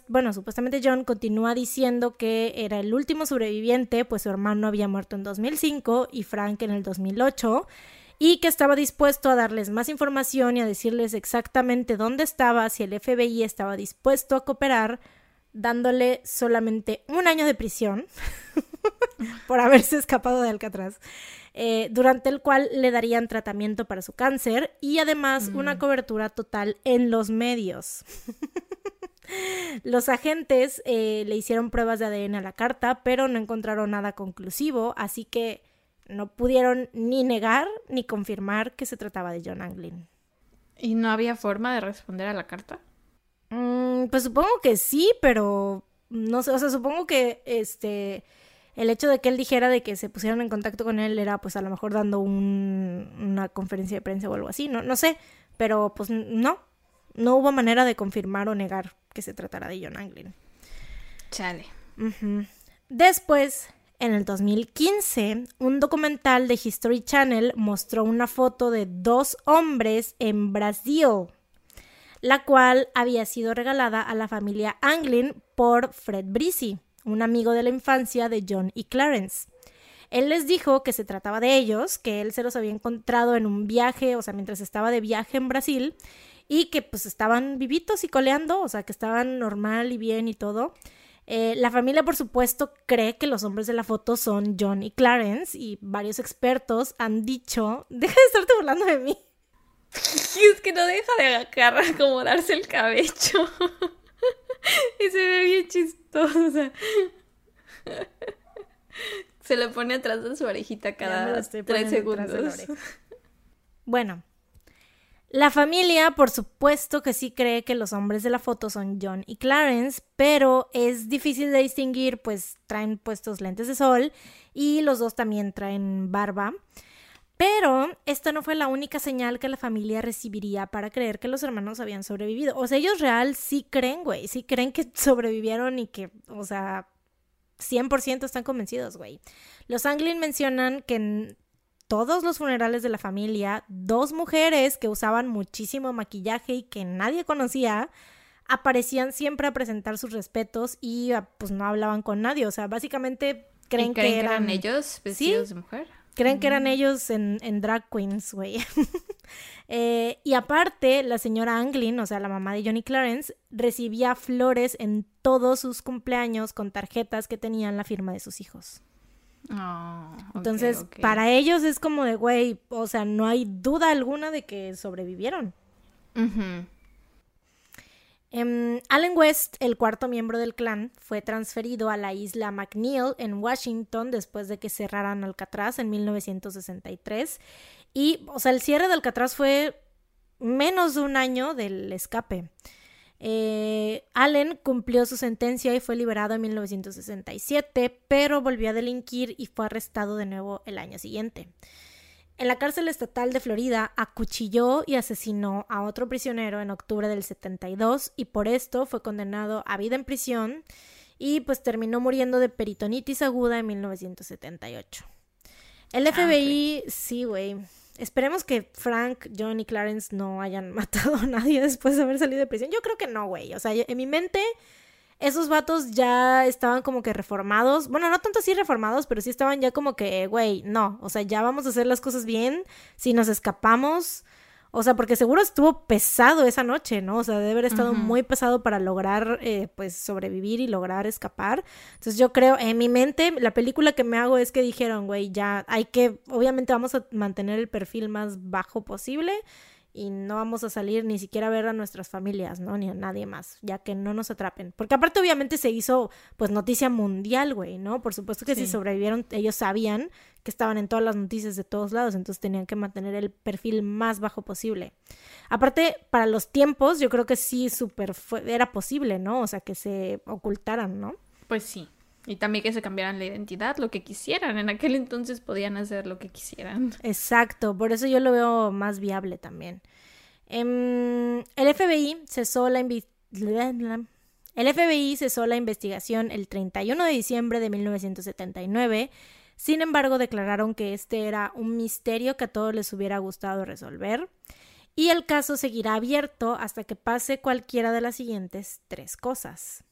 bueno, supuestamente John continúa diciendo que era el último sobreviviente, pues su hermano había muerto en 2005 y Frank en el 2008, y que estaba dispuesto a darles más información y a decirles exactamente dónde estaba, si el FBI estaba dispuesto a cooperar, dándole solamente un año de prisión por haberse escapado de Alcatraz. Eh, durante el cual le darían tratamiento para su cáncer y además una cobertura total en los medios. los agentes eh, le hicieron pruebas de ADN a la carta, pero no encontraron nada conclusivo, así que no pudieron ni negar ni confirmar que se trataba de John Anglin. ¿Y no había forma de responder a la carta? Mm, pues supongo que sí, pero no sé, o sea, supongo que este el hecho de que él dijera de que se pusieron en contacto con él era pues a lo mejor dando una conferencia de prensa o algo así, no, no sé, pero pues no, no hubo manera de confirmar o negar que se tratara de John Anglin. Chale. Después, en el 2015, un documental de History Channel mostró una foto de dos hombres en Brasil, la cual había sido regalada a la familia Anglin por Fred Brisi un amigo de la infancia de John y Clarence. Él les dijo que se trataba de ellos, que él se los había encontrado en un viaje, o sea, mientras estaba de viaje en Brasil, y que pues estaban vivitos y coleando, o sea, que estaban normal y bien y todo. Eh, la familia, por supuesto, cree que los hombres de la foto son John y Clarence, y varios expertos han dicho, deja de estarte burlando de mí. es que no deja de acomodarse el cabello. y se ve bien chistosa. Se lo pone atrás de su orejita cada tres segundos. Bueno, la familia, por supuesto que sí cree que los hombres de la foto son John y Clarence, pero es difícil de distinguir, pues traen puestos lentes de sol y los dos también traen barba. Pero esta no fue la única señal que la familia recibiría para creer que los hermanos habían sobrevivido. O sea, ellos real sí creen, güey, sí creen que sobrevivieron y que, o sea, 100% están convencidos, güey. Los Anglin mencionan que en todos los funerales de la familia, dos mujeres que usaban muchísimo maquillaje y que nadie conocía, aparecían siempre a presentar sus respetos y pues no hablaban con nadie. O sea, básicamente creen, que, eran... ellos vestidos de mujer. Creen que eran ellos en, drag queens, güey. Eh, y aparte, la señora Anglin, o sea, la mamá de Johnny Clarence, recibía flores en todos sus cumpleaños con tarjetas que tenían la firma de sus hijos. Oh, Entonces, para ellos es como de, güey, o sea, no hay duda alguna de que sobrevivieron. Em, Allen West, el cuarto miembro del clan, fue transferido a la isla McNeil en Washington después de que cerraran Alcatraz en 1963. Y, o sea, el cierre de Alcatraz fue menos de un año del escape. Eh, Allen cumplió su sentencia y fue liberado en 1967, pero volvió a delinquir y fue arrestado de nuevo el año siguiente. En la cárcel estatal de Florida acuchilló y asesinó a otro prisionero en octubre del 72 y por esto fue condenado a vida en prisión y pues terminó muriendo de peritonitis aguda en 1978. El ah, FBI, sí, güey. Esperemos que Frank, John y Clarence no hayan matado a nadie después de haber salido de prisión. Yo creo que no, güey. O sea, en mi mente esos vatos ya estaban como que reformados. Bueno, no tanto así reformados, pero sí estaban ya como que, güey, no, o sea, ya vamos a hacer las cosas bien. Si nos escapamos, o sea, porque seguro estuvo pesado esa noche, ¿no? O sea, debe haber estado muy pesado para lograr, eh, pues, sobrevivir y lograr escapar. Entonces yo creo, en mi mente, la película que me hago es que dijeron, güey, ya hay que, obviamente vamos a mantener el perfil más bajo posible y no vamos a salir ni siquiera a ver a nuestras familias, ¿no? Ni a nadie más, ya que no nos atrapen. Porque aparte obviamente se hizo pues noticia mundial, güey, ¿no? Por supuesto que si sobrevivieron, ellos sabían que estaban en todas las noticias de todos lados, entonces tenían que mantener el perfil más bajo posible. Aparte, para los tiempos, yo creo que sí súper era posible, ¿no? O sea, que se ocultaran, ¿no? Pues sí. Y también que se cambiaran la identidad, lo que quisieran. En aquel entonces podían hacer lo que quisieran. Exacto, por eso yo lo veo más viable también. Em, el FBI cesó la el FBI cesó la investigación el 31 de diciembre de 1979. Sin embargo, declararon que este era un misterio que a todos les hubiera gustado resolver. Y el caso seguirá abierto hasta que pase cualquiera de las siguientes tres cosas.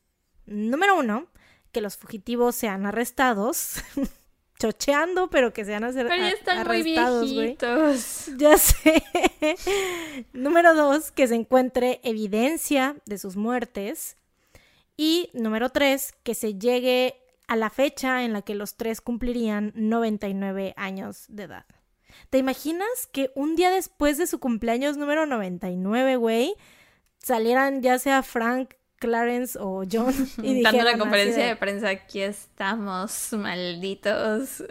Número uno, que los fugitivos sean arrestados. chocheando, pero que sean hacer, pero ya están arrestados, viejitos. Ya sé. número dos, que se encuentre evidencia de sus muertes. Y número tres, que se llegue a la fecha en la que los tres cumplirían 99 años de edad. ¿Te imaginas que un día después de su cumpleaños número 99, güey, salieran ya sea Frank Clarence o John y Dando la conferencia de... prensa, aquí estamos, malditos.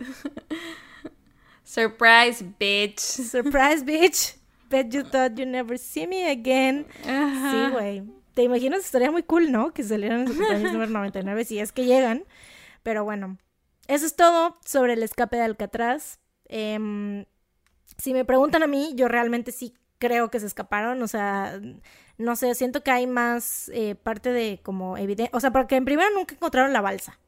Surprise, bitch. Surprise, bitch. Bet you thought you'd never see me again. Sí, güey. Te imaginas, estaría muy cool, ¿no? Que salieran cumpleaños número 99, si es que llegan. Pero bueno, eso es todo sobre el escape de Alcatraz. Eh, si me preguntan a mí, yo realmente sí creo que se escaparon, o sea, no sé, siento que hay más eh, parte de como evidente, o sea, porque en primera nunca encontraron la balsa.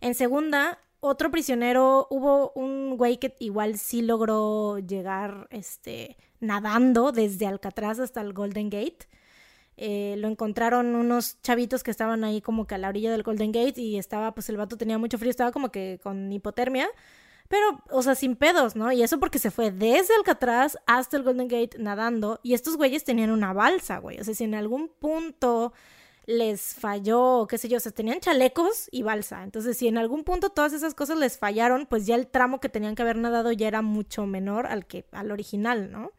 En segunda, otro prisionero, hubo un güey que igual sí logró llegar, este, nadando desde Alcatraz hasta el Golden Gate. Eh, lo encontraron unos chavitos que estaban ahí como que a la orilla del Golden Gate y estaba, pues el vato tenía mucho frío, estaba como que con hipotermia pero, o sea, sin pedos, ¿no? Y eso porque se fue desde Alcatraz hasta el Golden Gate nadando. Y estos güeyes tenían una balsa, güey. O sea, si en algún punto les falló, qué sé yo, o sea, tenían chalecos y balsa. Entonces, si en algún punto todas esas cosas les fallaron, pues ya el tramo que tenían que haber nadado ya era mucho menor al que al original, ¿no?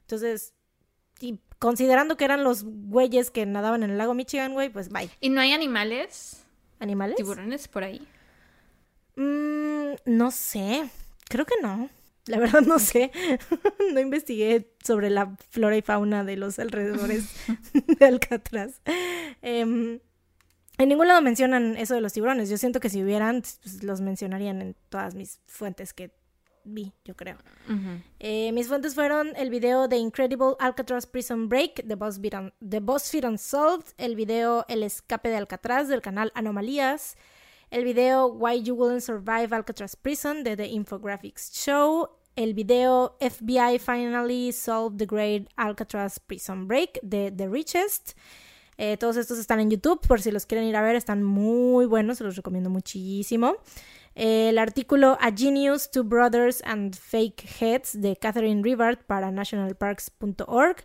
Entonces, y considerando que eran los güeyes que nadaban en el lago Michigan, güey, pues bye. ¿Y no hay animales? ¿Animales? ¿Tiburones por ahí? Mm, no sé, creo que no. La verdad no sé. no investigué sobre la flora y fauna de los alrededores de Alcatraz. Em, en ningún lado mencionan eso de los tiburones. Yo siento que si hubieran, pues, los mencionarían en todas mis fuentes que vi, yo creo. Eh, mis fuentes fueron el video de Incredible Alcatraz Prison Break de BuzzFeed, Unsolved, el video El escape de Alcatraz del canal Anomalías, el video Why You Wouldn't Survive Alcatraz Prison de The Infographics Show, el video FBI Finally Solved the Great Alcatraz Prison Break de The Richest. Eh, todos estos están en YouTube, por si los quieren ir a ver, están muy buenos, se los recomiendo muchísimo. el artículo A Genius, Two Brothers and Fake Heads de Catherine Rivard para nationalparks.org,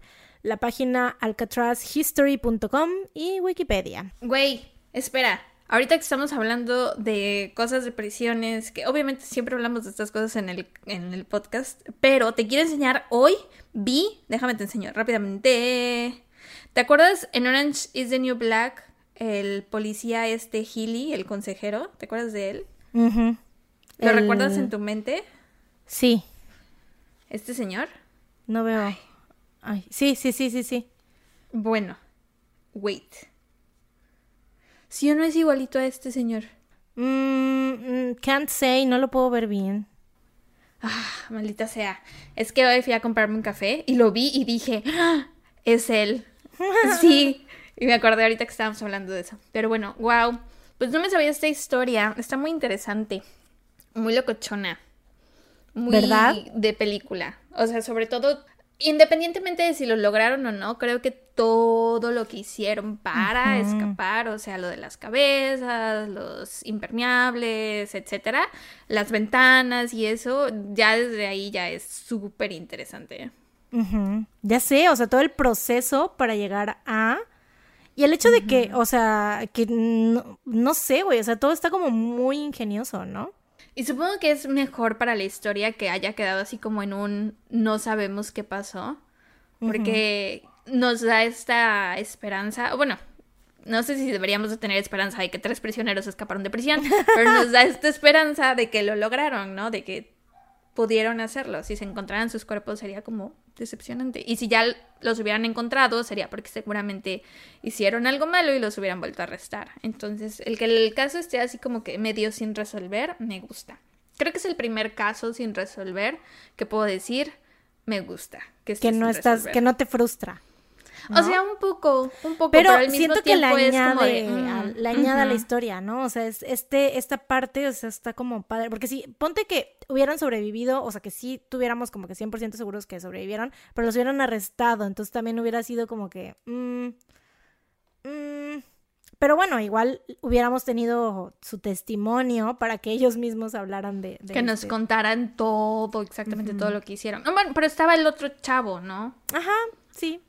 la página alcatrazhistory.com y Wikipedia. Güey, espera, Ahorita que estamos hablando de cosas de prisiones, que obviamente siempre hablamos de estas cosas en el, en el podcast, pero te quiero enseñar hoy, vi, déjame te enseño rápidamente. ¿Te acuerdas en Orange is the New Black, el policía este Healy, el consejero? ¿Te acuerdas de él? ¿Lo recuerdas en tu mente? Sí. ¿Este señor? No veo. Ay. Sí, sí, sí, sí, sí. Bueno, wait. Si o no es igualito a este señor. Mm, mm, can't say, no lo puedo ver bien. Ah, maldita sea. Es que hoy fui a comprarme un café y lo vi y dije, ¡Ah! es él. sí. Y me acordé ahorita que estábamos hablando de eso. Pero bueno, wow. Pues no me sabía esta historia. Está muy interesante. Muy locochona. Muy ¿Verdad? de película. O sea, sobre todo independientemente de si lo lograron o no, creo que todo lo que hicieron para escapar, o sea, lo de las cabezas, los impermeables, etcétera, las ventanas y eso, ya desde ahí ya es súper interesante. Ya sé, o sea, todo el proceso para llegar a... Y el hecho de que, o sea, que no, no sé, güey, o sea, todo está como muy ingenioso, ¿no? Y supongo que es mejor para la historia que haya quedado así como en un no sabemos qué pasó. Porque nos da esta esperanza. Bueno, no sé si deberíamos de tener esperanza de que tres prisioneros escaparon de prisión, pero nos da esta esperanza de que lo lograron, ¿no? De que pudieron hacerlo. Si se encontraran sus cuerpos sería como decepcionante. Y si ya los hubieran encontrado sería porque seguramente hicieron algo malo y los hubieran vuelto a arrestar. Entonces, el que el caso esté así como que medio sin resolver, me gusta. Creo que es el primer caso sin resolver que puedo decir, me gusta. Que, no estás, que no te frustra. O sea, un poco, un poco, pero, al mismo siento que la añade, mm, la añade a la historia, ¿no? O sea, es, este, esta parte, o sea, está como padre, porque si, ponte que hubieran sobrevivido, o sea, que sí tuviéramos como que 100% seguros que sobrevivieron, pero los hubieran arrestado, entonces también hubiera sido como que, mmm, pero bueno, igual hubiéramos tenido su testimonio para que ellos mismos hablaran de... que nos este contaran todo, exactamente todo lo que hicieron. bueno, pero estaba el otro chavo, ¿no? Ajá, sí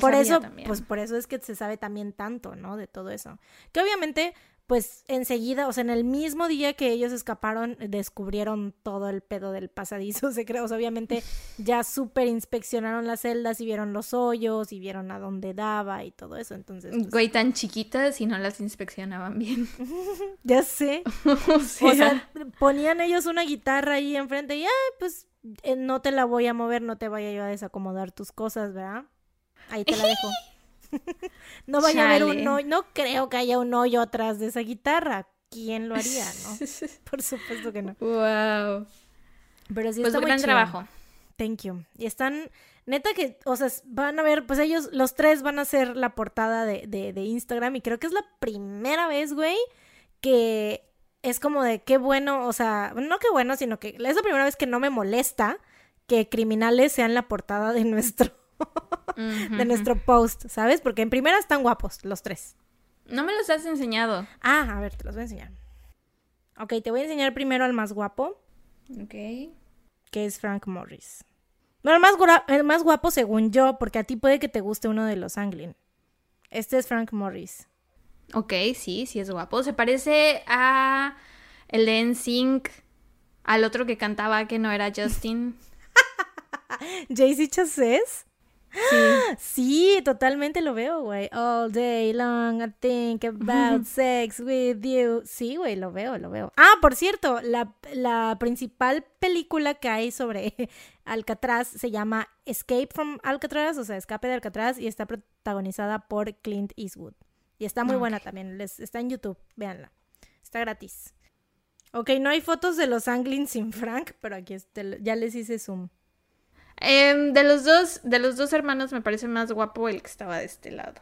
por eso, pues por eso es que se sabe también tanto, ¿no? De todo eso. Que obviamente, pues enseguida, o sea, en el mismo día que ellos escaparon, descubrieron todo el pedo del pasadizo, se cree. O sea, obviamente ya súper inspeccionaron las celdas y vieron los hoyos y vieron a dónde daba y todo eso. Entonces. Pues Güey, tan chiquitas y no las inspeccionaban bien. ya sé. o, sea... ponían ellos una guitarra ahí enfrente y, ay, pues eh, no te la voy a mover, no te vaya yo a desacomodar tus cosas, ¿verdad? Ahí te la dejo. no vaya a haber un hoyo, no creo que haya un hoyo atrás de esa guitarra. ¿Quién lo haría, no? Por supuesto que no. Wow. Pero sí pues está gran trabajo. Thank you. Y están, neta que, o sea, van a ver, pues ellos, los tres van a hacer la portada de, de, de Instagram y creo que es la primera vez, güey, que es como de qué bueno, o sea, no qué bueno, sino que es la primera vez que no me molesta que criminales sean la portada de nuestro de nuestro post, ¿sabes? Porque en primera están guapos los tres. No me los has enseñado. Ah, a ver, te los voy a enseñar. Ok, te voy a enseñar primero al más guapo. Ok. Que es Frank Morris. No, el más, el más guapo según yo, porque a ti puede que te guste uno de los Anglin. Este es Frank Morris. Ok, sí, sí es guapo. Se parece a el de NSYNC, al otro que cantaba que no era Justin. ¿JC Chasez? Sí. totalmente lo veo, güey. All day long I think about sex with you. Sí, güey, lo veo, lo veo. Ah, por cierto, la, la principal película que hay sobre Alcatraz se llama Escape from Alcatraz, o sea, Escape de Alcatraz, y está protagonizada por Clint Eastwood. Y está muy buena también, Les, está en YouTube, véanla. Está gratis. Ok, no hay fotos de los Anglins sin Frank, pero aquí ya les hice zoom. Em, de los dos, de los dos hermanos me parece más guapo el que estaba de este lado.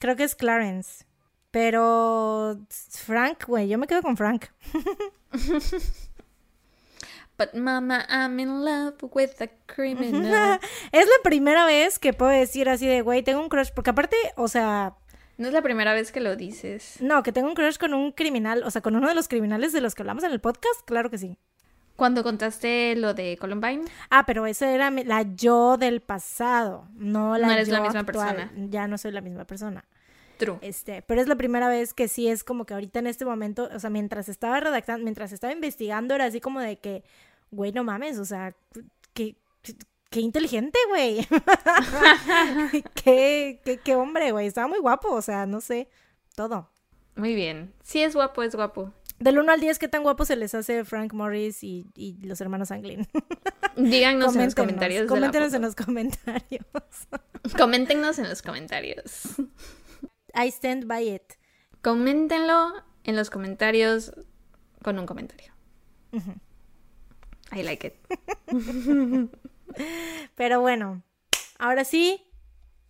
Creo que es Clarence. Pero Frank, güey, yo me quedo con Frank. But mama, I'm in love with a criminal. es la primera vez que puedo decir así de, güey, tengo un crush. Porque aparte, o sea. No es la primera vez que lo dices. No, que tengo un crush con un criminal. O sea, con uno de los criminales de los que hablamos en el podcast. Claro que sí. Cuando contaste lo de Columbine. Ah, pero esa era la yo del pasado, no la No eres la misma persona. Ya no soy la misma persona. True. Este, pero es la primera vez que sí es como que ahorita en este momento, o sea, mientras estaba redactando, mientras estaba investigando, era así como de que, güey, no mames, o sea, qué, qué inteligente, güey. qué, qué, qué hombre, güey. Estaba muy guapo, o sea, no sé, todo. Muy bien. Sí es guapo, es guapo. Del 1 al 10, ¿qué tan guapo se les hace Frank Morris y, los hermanos Anglin? Díganos en los comentarios. Coméntenos en los comentarios. Coméntenos en los comentarios. I stand by it. Coméntenlo en los comentarios con un comentario. I like it. Pero bueno, ahora sí,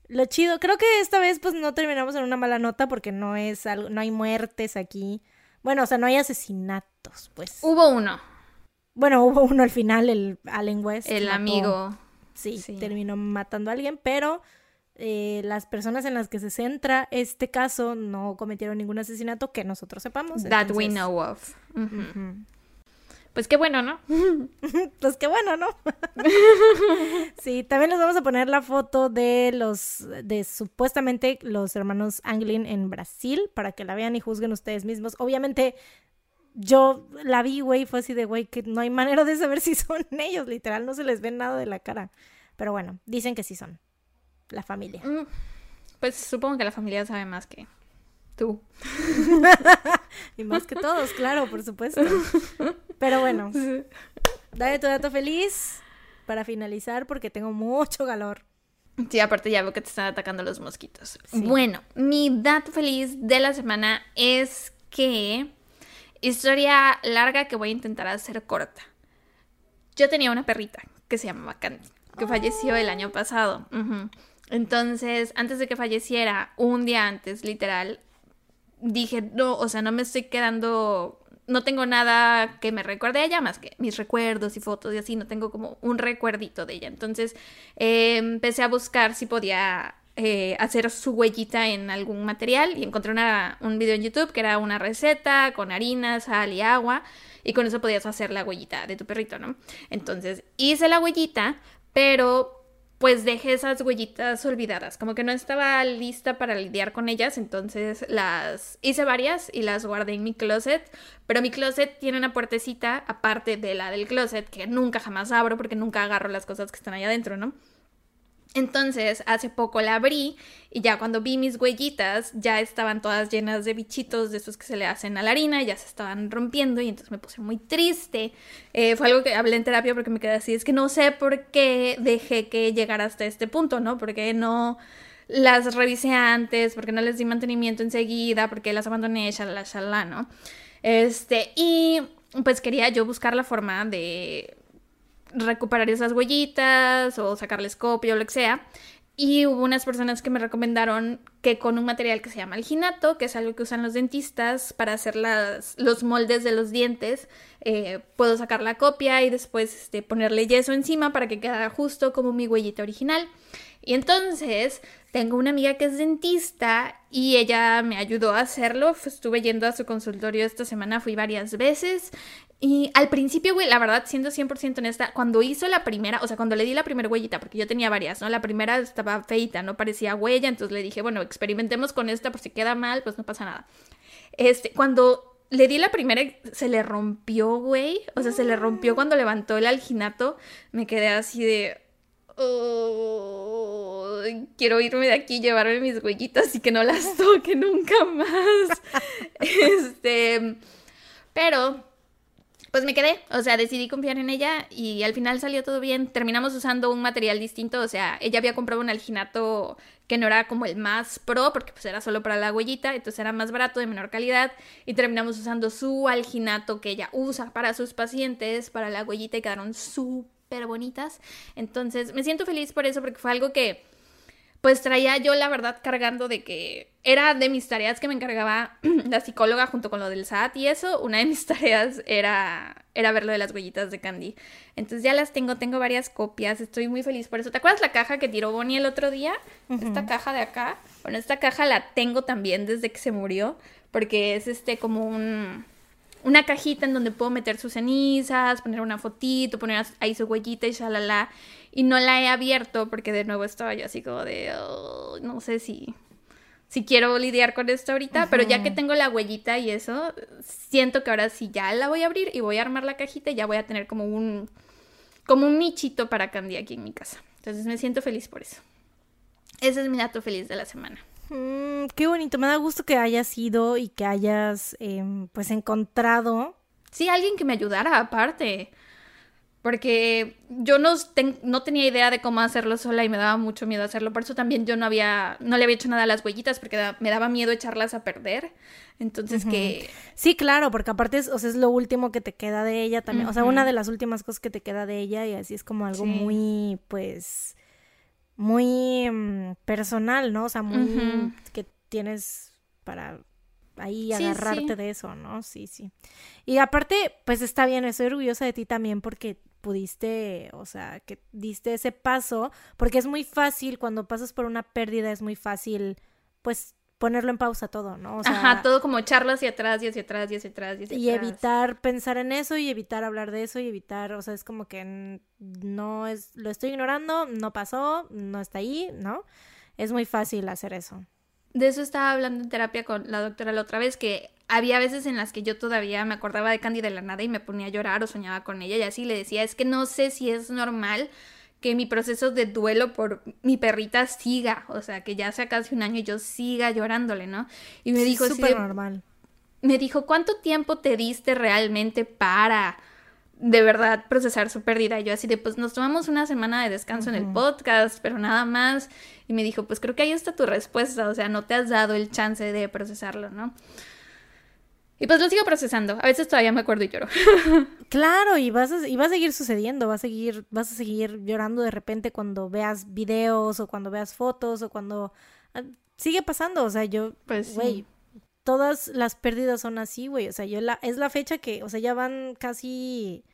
lo chido. Creo que esta vez pues no terminamos en una mala nota porque no es algo, no hay muertes aquí. Bueno, o sea, no hay asesinatos, pues. Hubo uno. Bueno, hubo uno al final, el Allen West. El amigo. Sí, terminó matando a alguien, pero eh, las personas en las que se centra este caso no cometieron ningún asesinato que nosotros sepamos. That we know of. Pues qué bueno, ¿no? pues qué bueno, ¿no? sí, también les vamos a poner la foto de los, de supuestamente los hermanos Anglin en Brasil para que la vean y juzguen ustedes mismos. Obviamente, yo la vi, güey, fue así de, güey, que no hay manera de saber si son ellos, literal, no se les ve nada de la cara. Pero bueno, dicen que sí son. La familia. Mm, pues supongo que la familia sabe más que tú. y más que todos, claro, por supuesto. Pero bueno, dale tu dato feliz para finalizar porque tengo mucho calor. Sí, aparte ya veo que te están atacando los mosquitos. Bueno, mi dato feliz de la semana es que historia larga que voy a intentar hacer corta. Yo tenía una perrita que se llamaba Candy, que falleció el año pasado. Entonces, antes de que falleciera, un día antes, literal, dije, no, o sea, no me estoy quedando no tengo nada que me recuerde a ella más que mis recuerdos y fotos y así, no tengo como un recuerdito de ella. Entonces eh, empecé a buscar si podía eh, hacer su huellita en algún material y encontré un video en YouTube que era una receta con harina, sal y agua y con eso podías hacer la huellita de tu perrito, ¿no? Entonces hice la huellita, pero pues dejé esas huellitas olvidadas, como que no estaba lista para lidiar con ellas, entonces las hice varias y las guardé en mi closet, pero mi closet tiene una puertecita aparte de la del closet que nunca jamás abro porque nunca agarro las cosas que están ahí adentro, ¿no? Entonces, hace poco la abrí y ya cuando vi mis huellitas ya estaban todas llenas de bichitos de esos que se le hacen a la harina, ya se estaban rompiendo y entonces me puse muy triste. Eh, fue algo que hablé en terapia porque me quedé así, es que no sé por qué dejé que llegara hasta este punto, ¿no? Porque no las revisé antes, porque no les di mantenimiento enseguida, porque las abandoné, shalala, shalala, ¿no? Este, y pues quería yo buscar la forma de recuperar esas huellitas o sacarles copia o lo que sea. Y hubo unas personas que me recomendaron que con un material que se llama alginato, que es algo que usan los dentistas para hacer las, los moldes de los dientes, eh, puedo sacar la copia y después este, ponerle yeso encima para que quede justo como mi huellita original. Y entonces tengo una amiga que es dentista y ella me ayudó a hacerlo. Estuve yendo a su consultorio esta semana, fui varias veces y al principio, güey, la verdad, siendo 100% honesta, cuando hizo la primera, o sea, cuando le di la primera huellita, porque yo tenía varias, ¿no? La primera estaba feita, no parecía huella, entonces le dije, bueno, experimentemos con esta, por si queda mal, pues no pasa nada. Este, cuando le di la primera, se le rompió, güey, o sea, se le rompió cuando levantó el alginato, me quedé así de... Oh, quiero irme de aquí y llevarme mis huellitas y que no las toque nunca más. este, pero pues me quedé, o sea, decidí confiar en ella y al final salió todo bien. Terminamos usando un material distinto, o sea, ella había comprado un alginato que no era como el más pro, porque pues era solo para la huellita, entonces era más barato, de menor calidad, y terminamos usando su alginato que ella usa para sus pacientes, para la huellita, y quedaron súper bonitas. Entonces, me siento feliz por eso, porque fue algo que pues traía yo la verdad cargando de que era de mis tareas que me encargaba la psicóloga junto con lo del SAT y eso, una de mis tareas era, era ver lo de las huellitas de Candy. Entonces ya las tengo, tengo varias copias, estoy muy feliz por eso. ¿Te acuerdas la caja que tiró Bonnie el otro día? Esta caja de acá. Bueno, esta caja la tengo también desde que se murió, porque es este como un una cajita en donde puedo meter sus cenizas, poner una fotito, poner ahí su huellita y shalala. Y no la he abierto porque de nuevo estaba yo así como de, no sé si, si quiero lidiar con esto ahorita, pero ya que tengo la huellita y eso, siento que ahora sí ya la voy a abrir y voy a armar la cajita y ya voy a tener como un, como un nichito para Candy aquí en mi casa. Entonces me siento feliz por eso. Ese es mi dato feliz de la semana. Mm, qué bonito, me da gusto que hayas ido y que hayas em, pues encontrado. Sí, alguien que me ayudara aparte. Porque yo no, no tenía idea de cómo hacerlo sola y me daba mucho miedo hacerlo. Por eso también yo no había, no le había hecho nada a las huellitas porque me daba miedo echarlas a perder. Entonces que... Sí, claro, porque aparte es, o sea, es lo último que te queda de ella también. O sea, una de las últimas cosas que te queda de ella y así es como algo muy, pues muy mm, personal, ¿no? O sea, muy que tienes para ahí agarrarte de eso, ¿no? Sí, sí. Y aparte, pues está bien, estoy orgullosa de ti también porque pudiste, o sea, que diste ese paso, porque es muy fácil cuando pasas por una pérdida, es muy fácil, pues ponerlo en pausa todo, ¿no? O sea, Ajá, todo como echarlo hacia atrás y hacia atrás y hacia atrás y hacia y evitar pensar en eso y evitar hablar de eso y evitar, o sea, es como que no es, lo estoy ignorando, no pasó, no está ahí, ¿no? Es muy fácil hacer eso. De eso estaba hablando en terapia con la doctora la otra vez, que había veces en las que yo todavía me acordaba de Candy de la nada y me ponía a llorar o soñaba con ella y así le decía, es que no sé si es normal que mi proceso de duelo por mi perrita siga, o sea, que ya sea casi un año y yo siga llorándole, ¿no? Y me dijo, súper normal. Me dijo, ¿cuánto tiempo te diste realmente para de verdad procesar su pérdida. Yo así de, pues nos tomamos una semana de descanso en el podcast, pero nada más. Y me dijo, pues creo que ahí está tu respuesta, o sea, no te has dado el chance de procesarlo, ¿no? Y pues lo sigo procesando. A veces todavía me acuerdo y lloro. Claro, y vas a, y va a seguir sucediendo, vas a seguir, vas a seguir llorando de repente cuando veas videos o cuando veas fotos o cuando ah, sigue pasando, o sea, yo Pues güey, sí. Todas las pérdidas son así, güey, o sea, yo la es la fecha que, o sea, ya van casi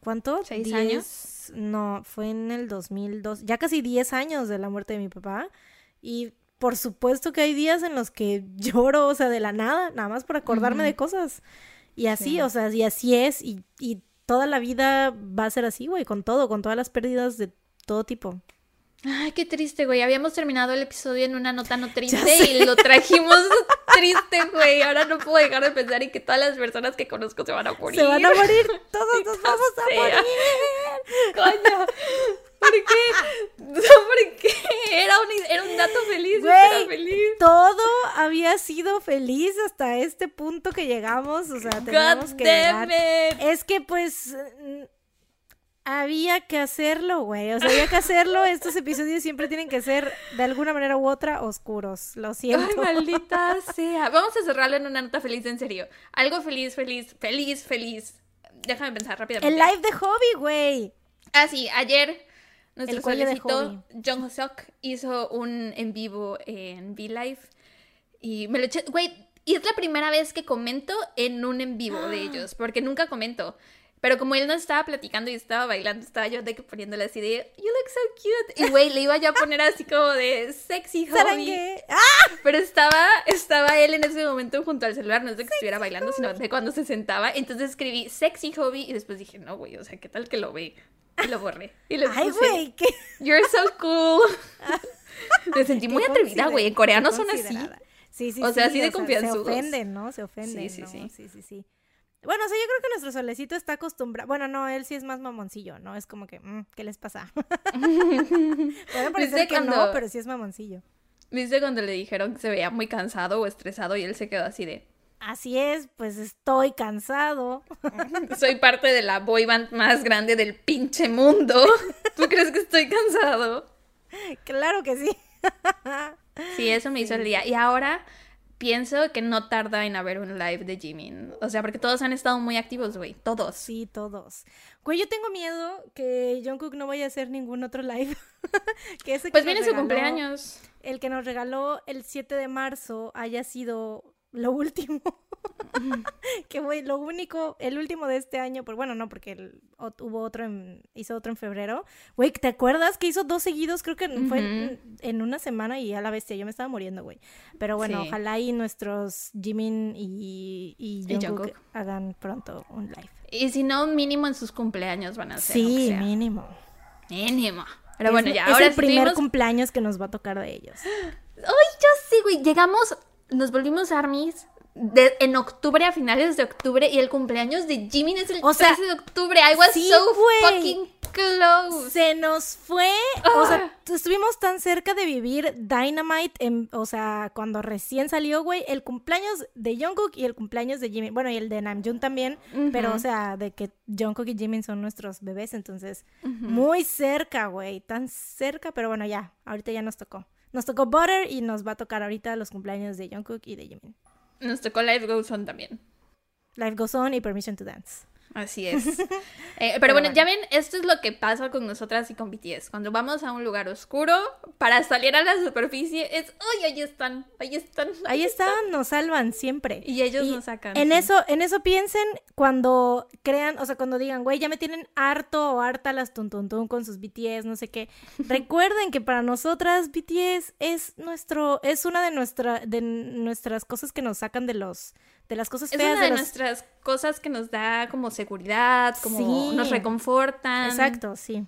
¿cuánto? ¿Seis Diez- años? No, fue en el 2002, ya casi 10 años de la muerte de mi papá y por supuesto que hay días en los que lloro, o sea, de la nada, nada más por acordarme de cosas. Y así, Sí. o sea, y así es, y, y toda la vida va a ser así, güey, con todo, con todas las pérdidas de todo tipo. Ay, qué triste, güey. Habíamos terminado el episodio en una nota no triste y lo trajimos triste, güey. Ahora no puedo dejar de pensar en que todas las personas que conozco se van a morir. Se van a morir, todos nos vamos a morir. Coño. ¿Por qué? No, ¿por qué? Era un, era un dato feliz. Güey, era feliz. Todo había sido feliz hasta este punto que llegamos, o sea, teníamos God que llegar. damn it. Es que pues había que hacerlo, güey. O sea, había que hacerlo. Estos episodios siempre tienen que ser de alguna manera u otra oscuros. Lo Ay, siento. maldita sea. Vamos a cerrarlo en una nota feliz, en serio. Algo feliz, feliz, feliz, feliz. Déjame pensar rápidamente. El live de hobby, güey. Ah, sí, ayer nuestro solecito Jong Seok hizo un en vivo en V-Live y me lo eché, güey, y es la primera vez que comento en un en vivo de ellos, porque nunca comento. Pero como él no estaba platicando y estaba bailando, estaba yo de que poniéndole así de, you look so cute. Y güey, le iba yo a poner así como de sexy hobby. Sarangue. ¡Ah! Pero estaba, estaba él en ese momento junto al celular, no es de que estuviera bailando, sino de cuando se sentaba. Entonces escribí sexy hobby y después dije, no, güey, o sea, ¿qué tal que lo ve? Y lo borré. Y le Ay, güey, qué, You're so cool. Me sentí muy atrevida, güey. En coreano son así. considerada. Sí, sí, O sea, sí, así de Se confianzudos. ofenden, ¿no? Se ofenden. Sí, sí, ¿no? sí. sí, sí, sí. Bueno, o sea, yo creo que nuestro solecito está acostumbrado. Bueno, no, él sí es más mamoncillo, ¿no? Es como que, mm, ¿qué les pasa? Puede parecer ¿Viste que no, pero sí es mamoncillo. ¿Viste cuando le dijeron que se veía muy cansado o estresado y él se quedó así de, Así es, pues estoy cansado. soy parte de la boy band más grande del pinche mundo? ¿Tú crees que estoy cansado? claro que sí. Sí, eso me hizo el día. Y ahora pienso que no tarda en haber un live de Jimin. O sea, porque todos han estado muy activos, güey. Todos. Sí, todos. Güey, yo tengo miedo que Jungkook no vaya a hacer ningún otro live. que ese que Pues viene su cumpleaños. El que nos regaló el 7 de marzo haya sido lo último. que fue lo único, el último de este año, por bueno, no, porque el- hubo otro en, hizo otro en febrero. Güey, ¿te acuerdas que hizo dos seguidos? Creo que fue en, una semana y a la bestia, yo me estaba muriendo, güey. Pero bueno, Sí. ojalá y nuestros Jimin y, y Y Jungkook, hagan pronto un live. Y si no, mínimo en sus cumpleaños van a ser. Sí, sea. mínimo. Mínimo. Pero Es- bueno, ya. es ahora el primer cumpleaños que nos va a tocar de ellos. Ay, yo sí, güey. Llegamos, nos volvimos armies de- en octubre, a finales de octubre, y el cumpleaños de Jimin es el O sea, 13 de octubre. I was sí, so fucking close. Se nos fue, o Ah. sea, estuvimos tan cerca de vivir Dynamite, en, o sea, cuando recién salió, güey, el cumpleaños de Jungkook y el cumpleaños de Jimin, bueno, y el de Namjoon también, pero, o sea, de que Jungkook y Jimin son nuestros bebés, entonces, muy cerca, güey, tan cerca, pero bueno, ya, ahorita ya nos tocó. Nos tocó Butter y nos va a tocar ahorita los cumpleaños de Jungkook y de Jimin. Nos tocó Life Goes On también. Life Goes On y Permission to Dance. Así es. Eh, pero, bueno, bueno. ya ven, esto es lo que pasa con nosotras y con BTS. Cuando vamos a un lugar oscuro, para salir a la superficie, es, ¡ay, ahí están! Ahí están. Ahí están, nos salvan siempre. Y ellos Y nos sacan. En sí. eso, en eso piensen cuando crean, o sea, cuando digan, güey, ya me tienen harto o harta las tuntuntun con sus BTS, no sé qué. Recuerden que para nosotras BTS es nuestro, es una de nuestra, de nuestras cosas que nos sacan de los, de las cosas Es feas una de nuestras cosas que nos da como seguridad, como Sí. nos reconfortan. Exacto, sí.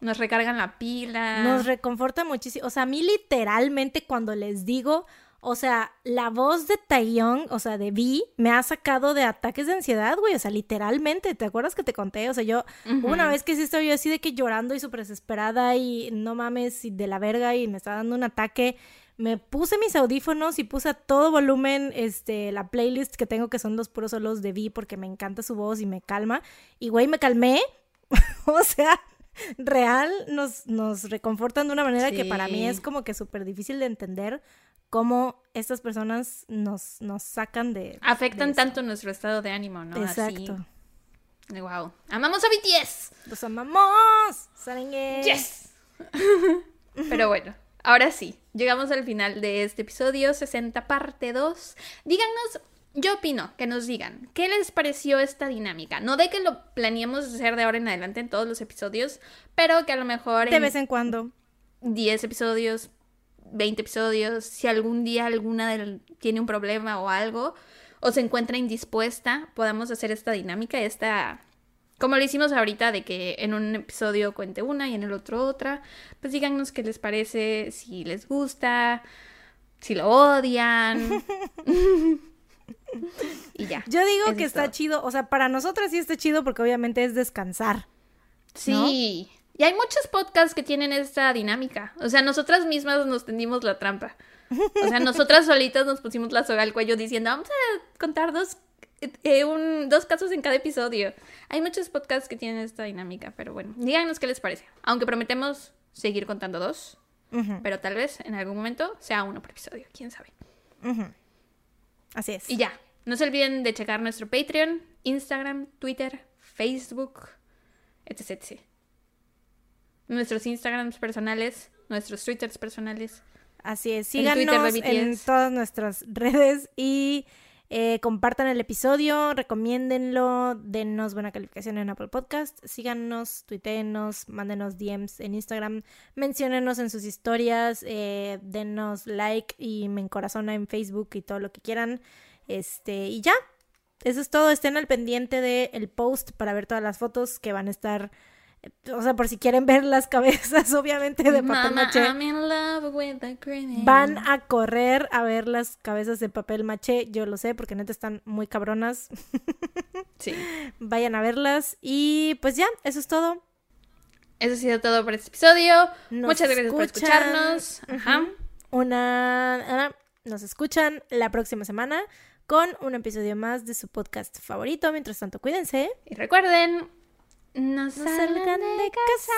Nos recargan la pila. Nos reconforta muchísimo. O sea, a mí literalmente cuando les digo, o sea, la voz de Taeyong, o sea, de Vi, me ha sacado de ataques de ansiedad, güey. O sea, literalmente, ¿te acuerdas que te conté? O sea, yo, una vez que sí estaba yo así de que llorando y súper desesperada y no mames, y de la verga y me estaba dando un ataque. Me puse mis audífonos y puse a todo volumen este, la playlist que tengo que son los puros solos de Vi porque me encanta su voz y me calma. Y güey, me calmé. o sea, real nos, nos reconfortan de una manera que para mí es como que súper difícil de entender cómo estas personas nos, nos sacan de... Afectan tanto nuestro estado de ánimo, ¿no? Exacto. Wow. Amamos a BTS. Los amamos. Yes. Pero bueno, ahora sí, llegamos al final de este episodio 60 parte 2. Díganos, yo opino que nos digan, ¿qué les pareció esta dinámica? No de que lo planeemos hacer de ahora en adelante en todos los episodios, pero que a lo mejor... De vez en cuando. 10 episodios, 20 episodios, si algún día alguna del, tiene un problema o algo, o se encuentra indispuesta, podamos hacer esta dinámica, esta como lo hicimos ahorita de que en un episodio cuente una y en el otro otra, pues díganos qué les parece, si les gusta, si lo odian. y ya. Yo digo que está chido, o sea, para nosotras sí está chido porque obviamente es descansar. Sí. Y hay muchos podcasts que tienen esta dinámica. O sea, nosotras mismas nos tendimos la trampa. O sea, nosotras solitas nos pusimos la soga al cuello diciendo, vamos a contar dos eh, un, dos casos en cada episodio. Hay muchos podcasts que tienen esta dinámica, pero bueno, díganos qué les parece. Aunque prometemos seguir contando dos, pero tal vez en algún momento sea uno por episodio, quién sabe. Así es. Y ya, no se olviden de checar nuestro Patreon, Instagram, Twitter, Facebook, etc. etc. Nuestros Instagrams personales, nuestros Twitters personales. Así es, síganos en todas nuestras redes y eh, compartan el episodio, recomiéndenlo, denos buena calificación en Apple Podcast, síganos, tuiteenos, mándenos DMs en Instagram, menciónenos en sus historias, eh, denos like y me encorazona en Facebook y todo lo que quieran. Este, y ya, eso es todo. Estén al pendiente del post para ver todas las fotos que van a estar o sea, por si quieren ver las cabezas, obviamente, de papel maché. Van a correr a ver las cabezas de papel maché, yo lo sé, porque neta están muy cabronas. sí. Vayan a verlas. Y pues ya, eso es todo. Eso ha sido todo por este episodio. Muchas gracias por escucharnos. Ajá. Una. Nos escuchan la próxima semana con un episodio más de su podcast favorito. Mientras tanto, cuídense. Y recuerden, no salgan de casa.